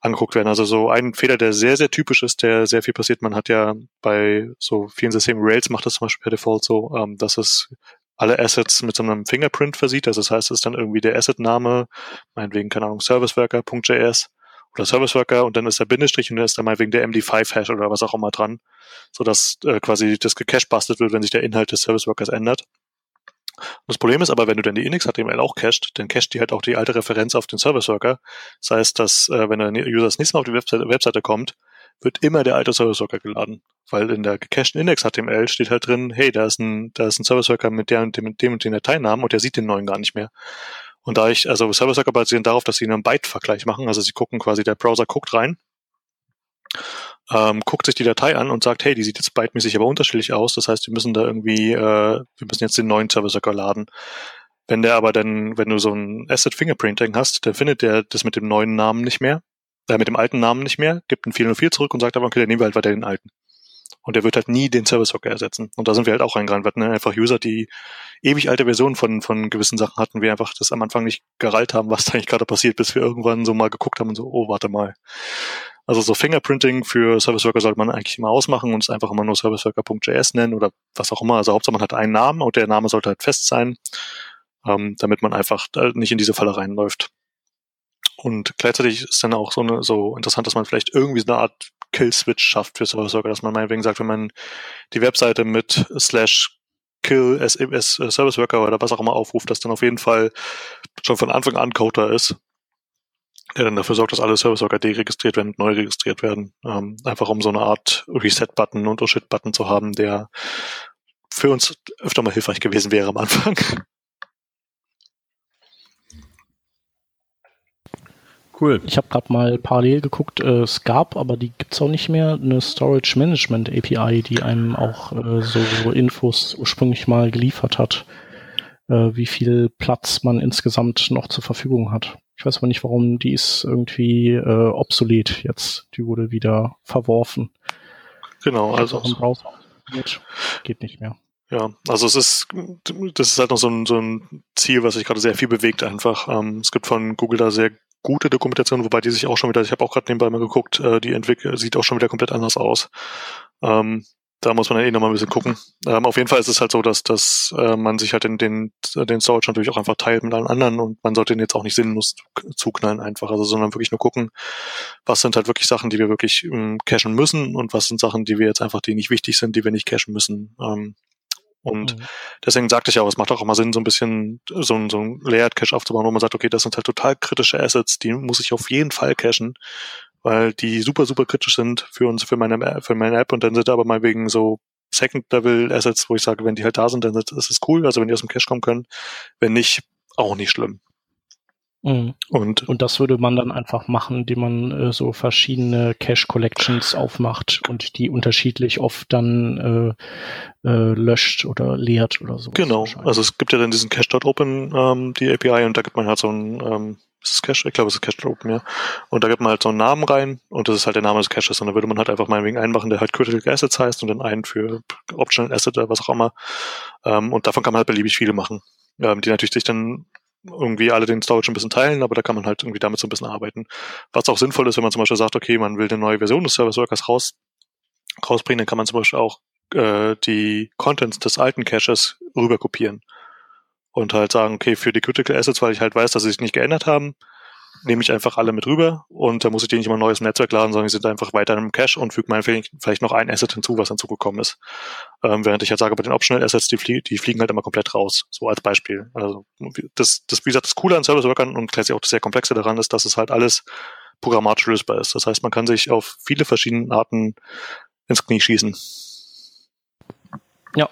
angeguckt werden. Also so ein Fehler, der sehr, sehr typisch ist, der sehr viel passiert. Man hat ja bei so vielen Systemen, Rails macht das zum Beispiel per Default so, ähm, dass es alle Assets mit so einem Fingerprint versieht. Also das heißt, es ist dann irgendwie der Asset-Name, meinetwegen, keine Ahnung, serviceworker.js oder Serviceworker und dann ist der Bindestrich und dann ist da meinetwegen der MD5-Hash oder was auch immer dran, sodass äh, quasi das gecached-bustet wird, wenn sich der Inhalt des Serviceworkers ändert. Das Problem ist aber, wenn du dann die Index.html auch cached, dann cached die halt auch die alte Referenz auf den Service Worker. Das heißt, dass äh, wenn der User das nächste Mal auf die Webseite, Webseite kommt, wird immer der alte Service Worker geladen. Weil in der gecached Index.html steht halt drin, hey, da ist ein, da ist ein Service Worker mit der und dem, dem und den Dateinamen und der sieht den neuen gar nicht mehr. Und da ich, also Service Worker basieren darauf, dass sie einen Byte-Vergleich machen, also sie gucken quasi, der Browser guckt rein ähm, guckt sich die Datei an und sagt, hey, die sieht jetzt bytemäßig aber unterschiedlich aus. Das heißt, wir müssen da irgendwie, äh, wir müssen jetzt den neuen Server-Server laden. Wenn der aber dann, wenn du so ein Asset Fingerprinting hast, dann findet der das mit dem neuen Namen nicht mehr, äh, mit dem alten Namen nicht mehr, gibt einen 404 zurück und sagt aber, okay, dann nehmen wir halt weiter den alten. Und der wird halt nie den Service Hocker ersetzen. Und da sind wir halt auch reingerannt. Wir hatten einfach User, die ewig alte Versionen von, von gewissen Sachen hatten, wir einfach das am Anfang nicht gerallt haben, was da eigentlich gerade passiert, bis wir irgendwann so mal geguckt haben und so, oh, warte mal. Also so Fingerprinting für Service Worker sollte man eigentlich immer ausmachen und es einfach immer nur serviceworker.js nennen oder was auch immer. Also Hauptsache man hat einen Namen und der Name sollte halt fest sein, ähm, damit man einfach nicht in diese Falle reinläuft. Und gleichzeitig ist dann auch so, eine, so interessant, dass man vielleicht irgendwie so eine Art Kill-Switch schafft für Service Worker, dass man meinetwegen sagt, wenn man die Webseite mit slash kill SMS Service Worker oder was auch immer aufruft, dass dann auf jeden Fall schon von Anfang an Coder ist der dann dafür sorgt, dass alle Service Worker deregistriert werden und neu registriert werden. Ähm, einfach um so eine Art Reset-Button und Oh-Shit-Button zu haben, der für uns öfter mal hilfreich gewesen wäre am Anfang. Cool. Ich habe gerade mal parallel geguckt, äh, es gab, aber die gibt's auch nicht mehr, eine Storage Management API, die einem auch äh, so Infos ursprünglich mal geliefert hat, äh, wie viel Platz man insgesamt noch zur Verfügung hat. Ich weiß aber nicht, warum die ist irgendwie äh, obsolet jetzt. Die wurde wieder verworfen. Genau, also auch im Browser geht nicht mehr. Ja, also es ist, das ist halt noch so ein, so ein Ziel, was sich gerade sehr viel bewegt einfach. Ähm, es gibt von Google da sehr gute Dokumentation, wobei die sich auch schon wieder, ich habe auch gerade nebenbei mal geguckt, äh, die entwickelt, sieht auch schon wieder komplett anders aus. Ähm, da muss man ja eh nochmal ein bisschen gucken. Ähm, auf jeden Fall ist es halt so, dass, dass äh, man sich halt in den, den Storage natürlich auch einfach teilt mit allen anderen und man sollte ihn jetzt auch nicht sinnlos zuknallen einfach, also sondern wirklich nur gucken, was sind halt wirklich Sachen, die wir wirklich ähm, cachen müssen und was sind Sachen, die wir jetzt einfach, die nicht wichtig sind, die wir nicht cachen müssen. Ähm, und mhm. deswegen sagte ich auch, es macht auch immer Sinn, so ein bisschen so ein, so ein Layered Cache aufzubauen, wo man sagt, okay, das sind halt total kritische Assets, die muss ich auf jeden Fall cachen, weil die super, super kritisch sind für uns, für meine, für meine App und dann sind aber mal wegen so Second-Level-Assets, wo ich sage, wenn die halt da sind, dann ist es cool, also wenn die aus dem Cache kommen können. Wenn nicht, auch nicht schlimm. Mhm. Und, und das würde man dann einfach machen, indem man äh, so verschiedene Cache Collections aufmacht und die unterschiedlich oft dann äh, äh, löscht oder leert oder so. Genau, also es gibt ja dann diesen Cache.open, ähm, die API, und da gibt man halt so ein, ähm, ist es Cache? Ich glaube, es ist Cache.open, ja. Und da gibt man halt so einen Namen rein und das ist halt der Name des Caches. Und da würde man halt einfach mal wegen einen machen, der halt Critical Assets heißt und dann einen für Optional Asset oder was auch immer. Ähm, und davon kann man halt beliebig viele machen, ähm, die natürlich sich dann irgendwie alle den Storage ein bisschen teilen, aber da kann man halt irgendwie damit so ein bisschen arbeiten. Was auch sinnvoll ist, wenn man zum Beispiel sagt, okay, man will eine neue Version des Service Workers raus, rausbringen, dann kann man zum Beispiel auch äh, die Contents des alten Caches rüber kopieren. Und halt sagen, okay, für die Critical Assets, weil ich halt weiß, dass sie sich nicht geändert haben, nehme ich einfach alle mit rüber und da muss ich die nicht immer ein neues Netzwerk laden, sondern die sind einfach weiter im Cache und füge mal vielleicht noch ein Asset hinzu, was hinzugekommen ist. Ähm, während ich halt sage, bei den Optional Assets, die, flie die fliegen halt immer komplett raus. So als Beispiel. Also das, das wie gesagt, das Coole an Service Workern und gleichzeitig auch das sehr Komplexe daran ist, dass es halt alles programmatisch lösbar ist. Das heißt, man kann sich auf viele verschiedene Arten ins Knie schießen. Ja,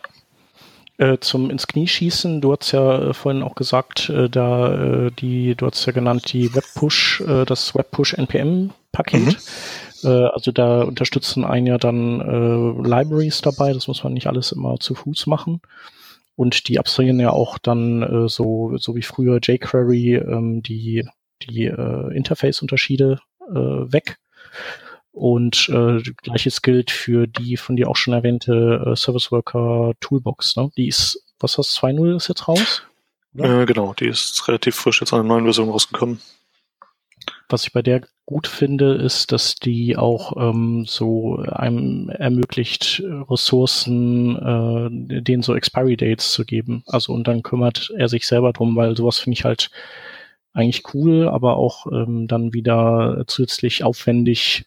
äh, zum ins Knie schießen. Du hast ja äh, vorhin auch gesagt, äh, da äh, die, du hast ja genannt die Webpush, äh, das Webpush NPM Paket. Mhm. Äh, also da unterstützen einen ja dann Libraries dabei. Das muss man nicht alles immer zu Fuß machen. Und die abstrahieren ja auch dann so, so wie früher jQuery ähm, die, die Interface-Unterschiede weg. Und äh, gleiches gilt für die von dir auch schon erwähnte äh, Service Worker Toolbox. Ne? Die ist, was hast 2.0 ist jetzt raus? Ja? Äh, genau, die ist relativ frisch jetzt an einer neuen Version rausgekommen. Was ich bei der gut finde, ist, dass die auch ähm, so einem ermöglicht, Ressourcen, äh, denen so Expiry Dates zu geben. Also und dann kümmert er sich selber drum, weil sowas finde ich halt eigentlich cool, aber auch ähm, dann wieder zusätzlich aufwendig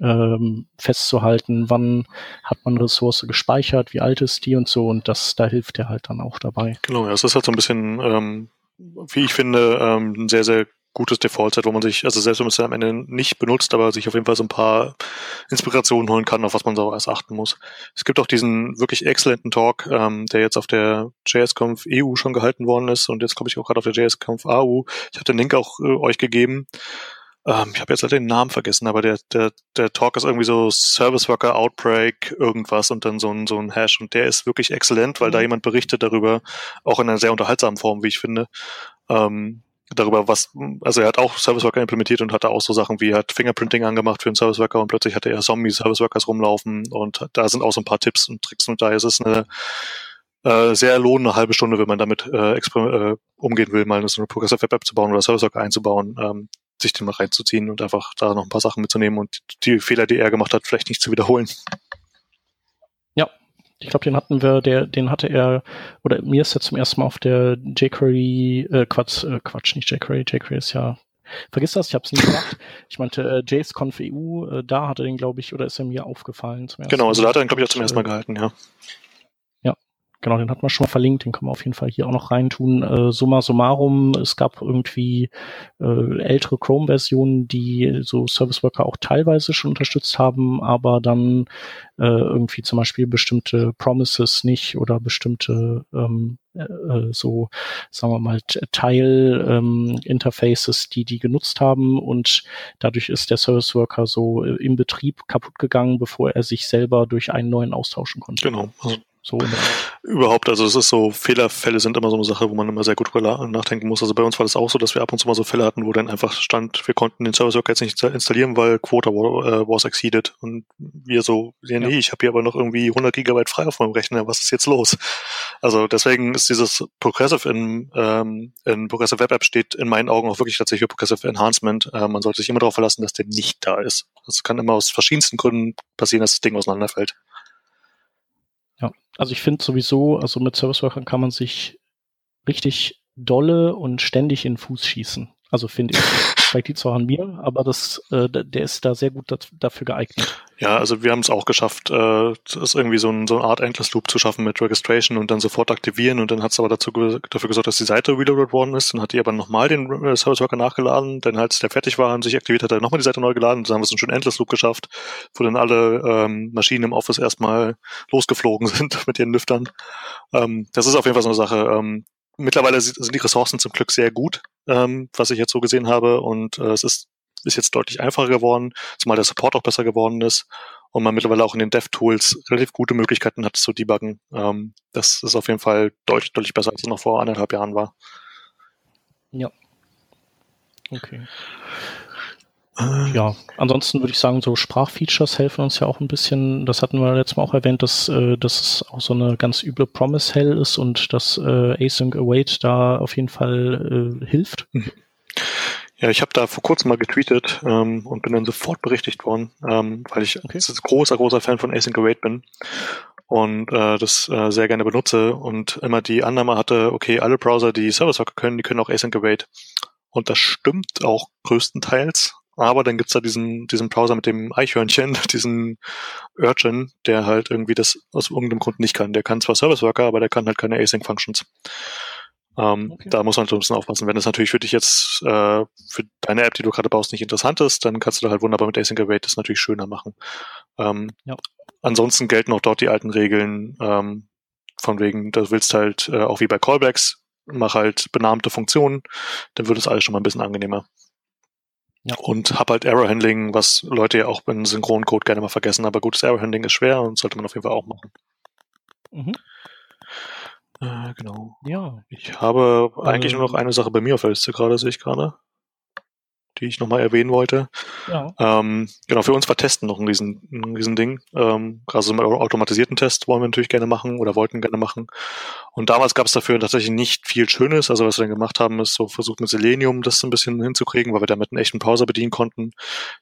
ähm, festzuhalten, wann hat man Ressource gespeichert, wie alt ist die und so und das, da hilft er halt dann auch dabei. Genau, ja, es ist halt so ein bisschen, ähm, wie ich finde, ähm, ein sehr, sehr gutes Default-Set, wo man sich, also selbst wenn man es am Ende nicht benutzt, aber sich auf jeden Fall so ein paar Inspirationen holen kann, auf was man so erst achten muss. Es gibt auch diesen wirklich exzellenten Talk, ähm, der jetzt auf der JSConf EU schon gehalten worden ist und jetzt glaube ich auch gerade auf der JSConf AU. Ich habe den Link auch äh, euch gegeben ähm, ich habe jetzt leider den Namen vergessen, aber der, der, der Talk ist irgendwie so Service Worker Outbreak irgendwas und dann so ein, so ein Hash und der ist wirklich exzellent, weil mhm. da jemand berichtet darüber, auch in einer sehr unterhaltsamen Form, wie ich finde. Ähm, darüber, was, also er hat auch Service Worker implementiert und hatte auch so Sachen wie er hat Fingerprinting angemacht für einen Service Worker und plötzlich hatte er Zombie Service Workers rumlaufen und da sind auch so ein paar Tipps und Tricks und da ist es eine äh, sehr lohnende halbe Stunde, wenn man damit äh, äh, umgehen will, mal so eine Progressive Web App zu bauen oder Service Worker einzubauen. Ähm, sich den mal reinzuziehen und einfach da noch ein paar Sachen mitzunehmen und die Fehler, die er gemacht hat, vielleicht nicht zu wiederholen. Ja, ich glaube, den hatten wir, der, den hatte er, oder mir ist er zum ersten Mal auf der jQuery, äh, Quatsch, äh, Quatsch, nicht jQuery, jQuery ist ja, vergiss das, ich habe es nicht gemacht. Ich meinte äh, JSConf EU, äh, da hat er den, glaube ich, oder ist er mir aufgefallen zum ersten Genau, also da hat er den, glaube ich, auch zum ersten Mal gehalten, ja. Genau, den hat man schon verlinkt, den können wir auf jeden Fall hier auch noch reintun. Äh, summa summarum, es gab irgendwie äh, ältere Chrome-Versionen, die so Service Worker auch teilweise schon unterstützt haben, aber dann äh, irgendwie zum Beispiel bestimmte Promises nicht oder bestimmte ähm, äh, so, sagen wir mal, Teil-Interfaces, ähm, die die genutzt haben und dadurch ist der Service Worker so äh, im Betrieb kaputt gegangen, bevor er sich selber durch einen neuen austauschen konnte. Genau. Also So Überhaupt, also es ist so, Fehlerfälle sind immer so eine Sache, wo man immer sehr gut drüber nachdenken muss. Also bei uns war das auch so, dass wir ab und zu mal so Fälle hatten, wo dann einfach stand, wir konnten den Service Worker jetzt nicht installieren, weil Quota äh, was exceeded. Und wir so, ja nee, ja. ich habe hier aber noch irgendwie 100 Gigabyte frei auf meinem Rechner, was ist jetzt los? Also deswegen ist dieses Progressive in, ähm, in Progressive Web App steht in meinen Augen auch wirklich tatsächlich für Progressive Enhancement. Äh, man sollte sich immer darauf verlassen, dass der nicht da ist. Das kann immer aus verschiedensten Gründen passieren, dass das Ding auseinanderfällt. Ja, also ich finde sowieso, also mit Service Workern kann man sich richtig dolle und ständig in den Fuß schießen. Also finde ich. Vielleicht liegt zwar an mir, aber das, äh, der ist da sehr gut dafür geeignet. Ja, also wir haben es auch geschafft, äh, das irgendwie so, ein, so eine Art Endless Loop zu schaffen mit Registration und dann sofort aktivieren und dann hat es aber dazu, dafür gesorgt, dass die Seite reloaded worden ist. Dann hat die aber nochmal den äh, Service Worker nachgeladen, dann als der fertig war und sich aktiviert hat, hat er nochmal die Seite neu geladen. Dann haben wir so einen schönen Endless Loop geschafft, wo dann alle ähm, Maschinen im Office erstmal losgeflogen sind mit ihren Lüftern. Ähm, das ist auf jeden Fall so eine Sache. Ähm, mittlerweile sind die Ressourcen zum Glück sehr gut, ähm, was ich jetzt so gesehen habe. Und äh, es ist, ist jetzt deutlich einfacher geworden, zumal der Support auch besser geworden ist und man mittlerweile auch in den Dev-Tools relativ gute Möglichkeiten hat zu debuggen. Ähm, das ist auf jeden Fall deutlich, deutlich besser, als es noch vor anderthalb Jahren war. Ja. Okay. Äh, ja, ansonsten würde ich sagen, so Sprachfeatures helfen uns ja auch ein bisschen. Das hatten wir letztes Mal auch erwähnt, dass, äh, dass es auch so eine ganz üble Promise-Hell ist und dass äh, Async Await da auf jeden Fall äh, hilft. Mhm. Ja, ich habe da vor kurzem mal getweetet ähm, und bin dann sofort berichtigt worden, ähm, weil ich okay. großer, großer Fan von Async Await bin und äh, das äh, sehr gerne benutze und immer die Annahme hatte, okay, alle Browser, die Service Worker können, die können auch Async Await. Und das stimmt auch größtenteils. Aber dann gibt's da diesen, diesen Browser mit dem Eichhörnchen, diesen Urchin, der halt irgendwie das aus irgendeinem Grund nicht kann. Der kann zwar Service Worker, aber der kann halt keine Async Functions. Ähm, okay. Da muss man so ein bisschen aufpassen. Wenn das natürlich für dich jetzt äh, für deine App, die du gerade baust, nicht interessant ist, dann kannst du da halt wunderbar mit Async Await das natürlich schöner machen. Ähm, ja. Ansonsten gelten auch dort die alten Regeln, ähm, von wegen, du willst halt äh, auch wie bei Callbacks, mach halt benahmte Funktionen, dann wird es alles schon mal ein bisschen angenehmer. Ja. Und hab halt Error Handling, was Leute ja auch in Synchroncode gerne mal vergessen, aber gutes Error Handling ist schwer und sollte man auf jeden Fall auch machen. Mhm. Äh, genau. Ja. Ich habe eigentlich nur noch eine Sache bei mir auf der Liste gerade, sehe ich gerade die ich nochmal erwähnen wollte. Ja. Ähm, genau, für uns war Testen noch ein riesen, ein riesen Ding. Ähm, gerade so mit automatisierten Test wollen wir natürlich gerne machen oder wollten gerne machen. Und damals gab es dafür tatsächlich nicht viel Schönes. Also was wir dann gemacht haben, ist so versucht mit Selenium das so ein bisschen hinzukriegen, weil wir damit einen echten Browser bedienen konnten.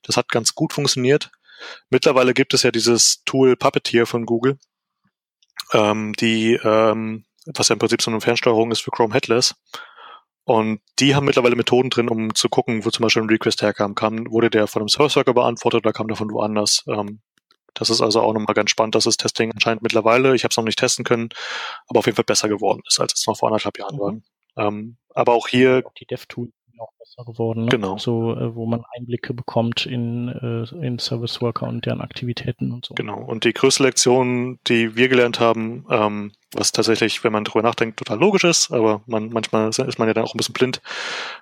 Das hat ganz gut funktioniert. Mittlerweile gibt es ja dieses Tool Puppeteer von Google, ähm, die, ähm, was ja im Prinzip so eine Fernsteuerung ist für Chrome Headless. Und die haben mittlerweile Methoden drin, um zu gucken, wo zum Beispiel ein Request herkam. Kam, wurde der von einem Service Worker beantwortet oder kam der von woanders? Ähm, das ist also auch nochmal ganz spannend, dass das Testing anscheinend mittlerweile, ich habe es noch nicht testen können, aber auf jeden Fall besser geworden ist, als es noch vor anderthalb Jahren mhm. war. Ähm, aber auch hier. Die DevTools auch besser geworden, ne? Genau. So, äh, wo man Einblicke bekommt in, äh, in Service Worker und deren Aktivitäten und so. Genau. Und die größte Lektion, die wir gelernt haben, ähm, was tatsächlich, wenn man drüber nachdenkt, total logisch ist, aber man, manchmal ist man ja dann auch ein bisschen blind,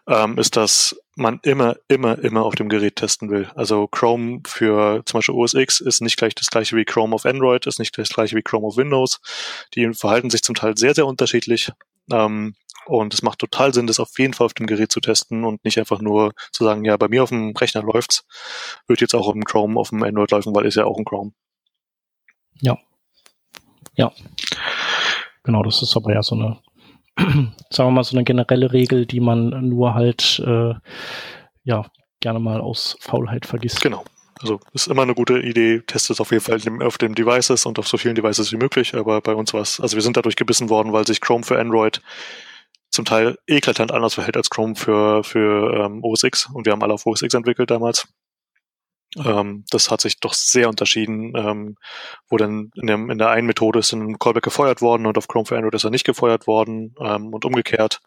ähm, ist, dass man immer, immer, immer auf dem Gerät testen will. Also Chrome für zum Beispiel OS X ist nicht gleich das gleiche wie Chrome auf Android, ist nicht das gleiche wie Chrome auf Windows. Die verhalten sich zum Teil sehr, sehr unterschiedlich. Ähm, und es macht total Sinn, das auf jeden Fall auf dem Gerät zu testen und nicht einfach nur zu sagen, ja, bei mir auf dem Rechner läuft's, wird jetzt auch auf dem Chrome, auf dem Android laufen, weil ist ja auch ein Chrome. Ja. Ja. Genau, das ist aber ja so eine, sagen wir mal, so eine generelle Regel, die man nur halt, äh, ja, gerne mal aus Faulheit vergisst. Genau. Also ist immer eine gute Idee, testet es auf jeden Fall auf den Devices und auf so vielen Devices wie möglich, aber bei uns war es, also wir sind dadurch gebissen worden, weil sich Chrome für Android zum Teil eklatant anders verhält als Chrome für, für ähm, OS X und wir haben alle auf OS X entwickelt damals. Ähm, das hat sich doch sehr unterschieden, ähm, wo dann in, dem, in der einen Methode ist ein Callback gefeuert worden und auf Chrome for Android ist er nicht gefeuert worden ähm, und umgekehrt.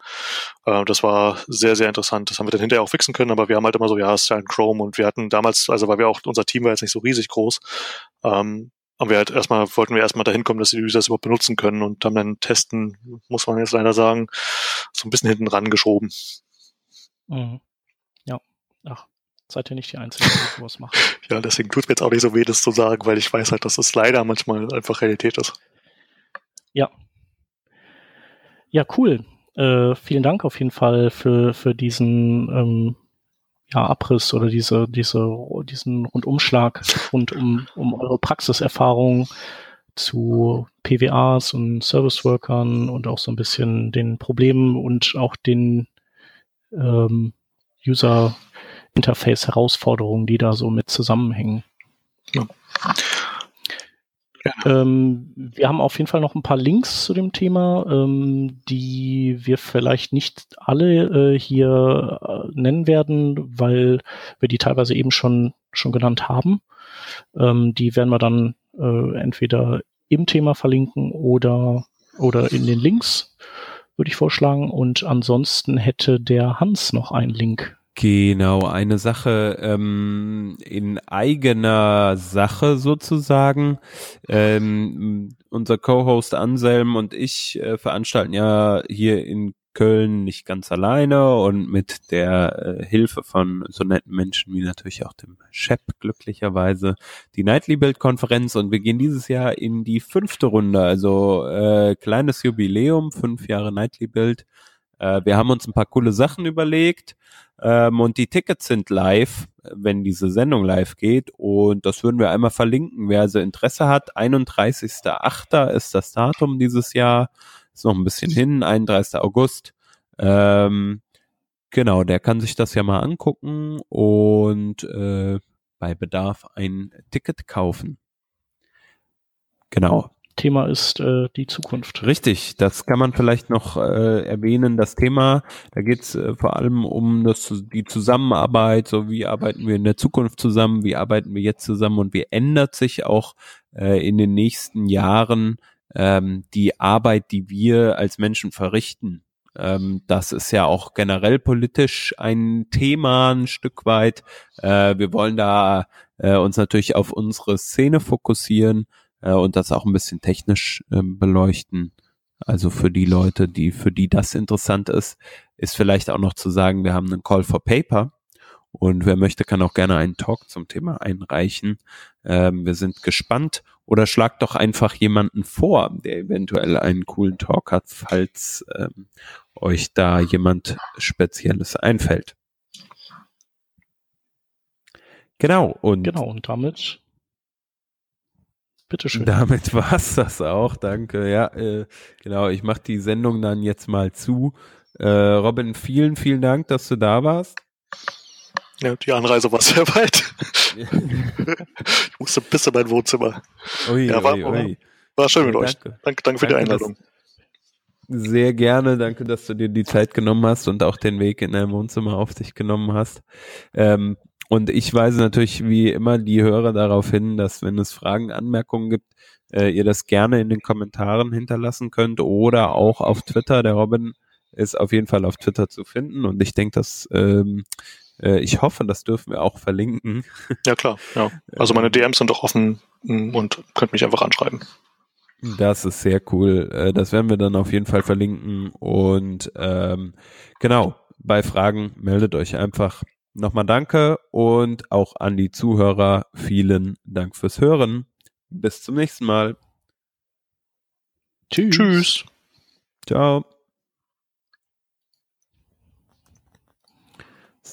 Äh, das war sehr, sehr interessant. Das haben wir dann hinterher auch fixen können, aber wir haben halt immer so, ja, es ist ja ein Chrome und wir hatten damals, also weil wir auch, unser Team war jetzt nicht so riesig groß, ähm, haben wir halt erstmal, wollten wir erstmal dahin kommen, dass die User es überhaupt benutzen können und haben dann testen, muss man jetzt leider sagen, so ein bisschen hinten rangeschoben. Mhm. Ja, ach, seid ihr nicht die Einzigen, die sowas machen. ja, deswegen tut mir jetzt auch nicht so weh, das zu sagen, weil ich weiß halt, dass es das leider manchmal einfach Realität ist. Ja. Ja, cool. Äh, vielen Dank auf jeden Fall für, für diesen ähm, ja, Abriss oder diese, diese, diesen Rundumschlag rund um, um eure Praxiserfahrung zu PWAs und Service Workern und auch so ein bisschen den Problemen und auch den ähm, User Interface Herausforderungen, die da so mit zusammenhängen. Ja. Ähm, wir haben auf jeden Fall noch ein paar Links zu dem Thema, ähm, die wir vielleicht nicht alle äh, hier äh, nennen werden, weil wir die teilweise eben schon, schon genannt haben. Ähm, die werden wir dann äh, entweder im Thema verlinken oder, oder in den Links, würde ich vorschlagen. Und ansonsten hätte der Hans noch einen Link Genau, eine Sache ähm, in eigener Sache sozusagen. Ähm, unser Co-Host Anselm und ich äh, veranstalten ja hier in Köln nicht ganz alleine und mit der äh, Hilfe von so netten Menschen wie natürlich auch dem Shep glücklicherweise die Nightly Build Konferenz und wir gehen dieses Jahr in die fünfte Runde, also äh, kleines Jubiläum, fünf Jahre Nightly Build. Äh, wir haben uns ein paar coole Sachen überlegt ähm, und die Tickets sind live, wenn diese Sendung live geht. Und das würden wir einmal verlinken. Wer also Interesse hat, 31.8. ist das Datum dieses Jahr. Ist noch ein bisschen hin, 31. August. Ähm, genau, der kann sich das ja mal angucken und äh, bei Bedarf ein Ticket kaufen. Genau. Thema ist äh, die Zukunft. Richtig, das kann man vielleicht noch äh, erwähnen. Das Thema, da geht es äh, vor allem um das, die Zusammenarbeit, so wie arbeiten wir in der Zukunft zusammen, wie arbeiten wir jetzt zusammen und wie ändert sich auch äh, in den nächsten Jahren ähm, die Arbeit, die wir als Menschen verrichten. Ähm, das ist ja auch generell politisch ein Thema ein Stück weit. Äh, wir wollen da äh, uns natürlich auf unsere Szene fokussieren äh, und das auch ein bisschen technisch äh, beleuchten. Also für die Leute, die für die das interessant ist, ist vielleicht auch noch zu sagen, wir haben einen Call for Paper und wer möchte, kann auch gerne einen Talk zum Thema einreichen. Ähm, wir sind gespannt oder schlagt doch einfach jemanden vor, der eventuell einen coolen Talk hat, falls ähm, euch da jemand Spezielles einfällt. Genau und genau und damit Bitteschön. Damit war's das auch, danke. Ja, äh, genau, ich mache die Sendung dann jetzt mal zu. Äh, Robin, vielen, vielen Dank, dass du da warst. Ja, die Anreise war sehr weit. ich musste bis in mein Wohnzimmer. Ui, ja, war, ui, ui. war schön mit ja, euch. Danke, danke, danke für danke, die Einladung. Sehr gerne, danke, dass du dir die Zeit genommen hast und auch den Weg in dein Wohnzimmer auf dich genommen hast. Ähm, und ich weise natürlich wie immer die Hörer darauf hin, dass wenn es Fragen, Anmerkungen gibt, äh, ihr das gerne in den Kommentaren hinterlassen könnt oder auch auf Twitter. Der Robin ist auf jeden Fall auf Twitter zu finden und ich denke, dass ähm, äh, ich hoffe, das dürfen wir auch verlinken. Ja klar, ja. Also meine DMs sind doch offen mm, und könnt mich einfach anschreiben. Das ist sehr cool. Äh, das werden wir dann auf jeden Fall verlinken. Und ähm, genau, bei Fragen meldet euch einfach. Nochmal danke und auch an die Zuhörer vielen Dank fürs Hören. Bis zum nächsten Mal. Tschüss. Tschüss. Ciao.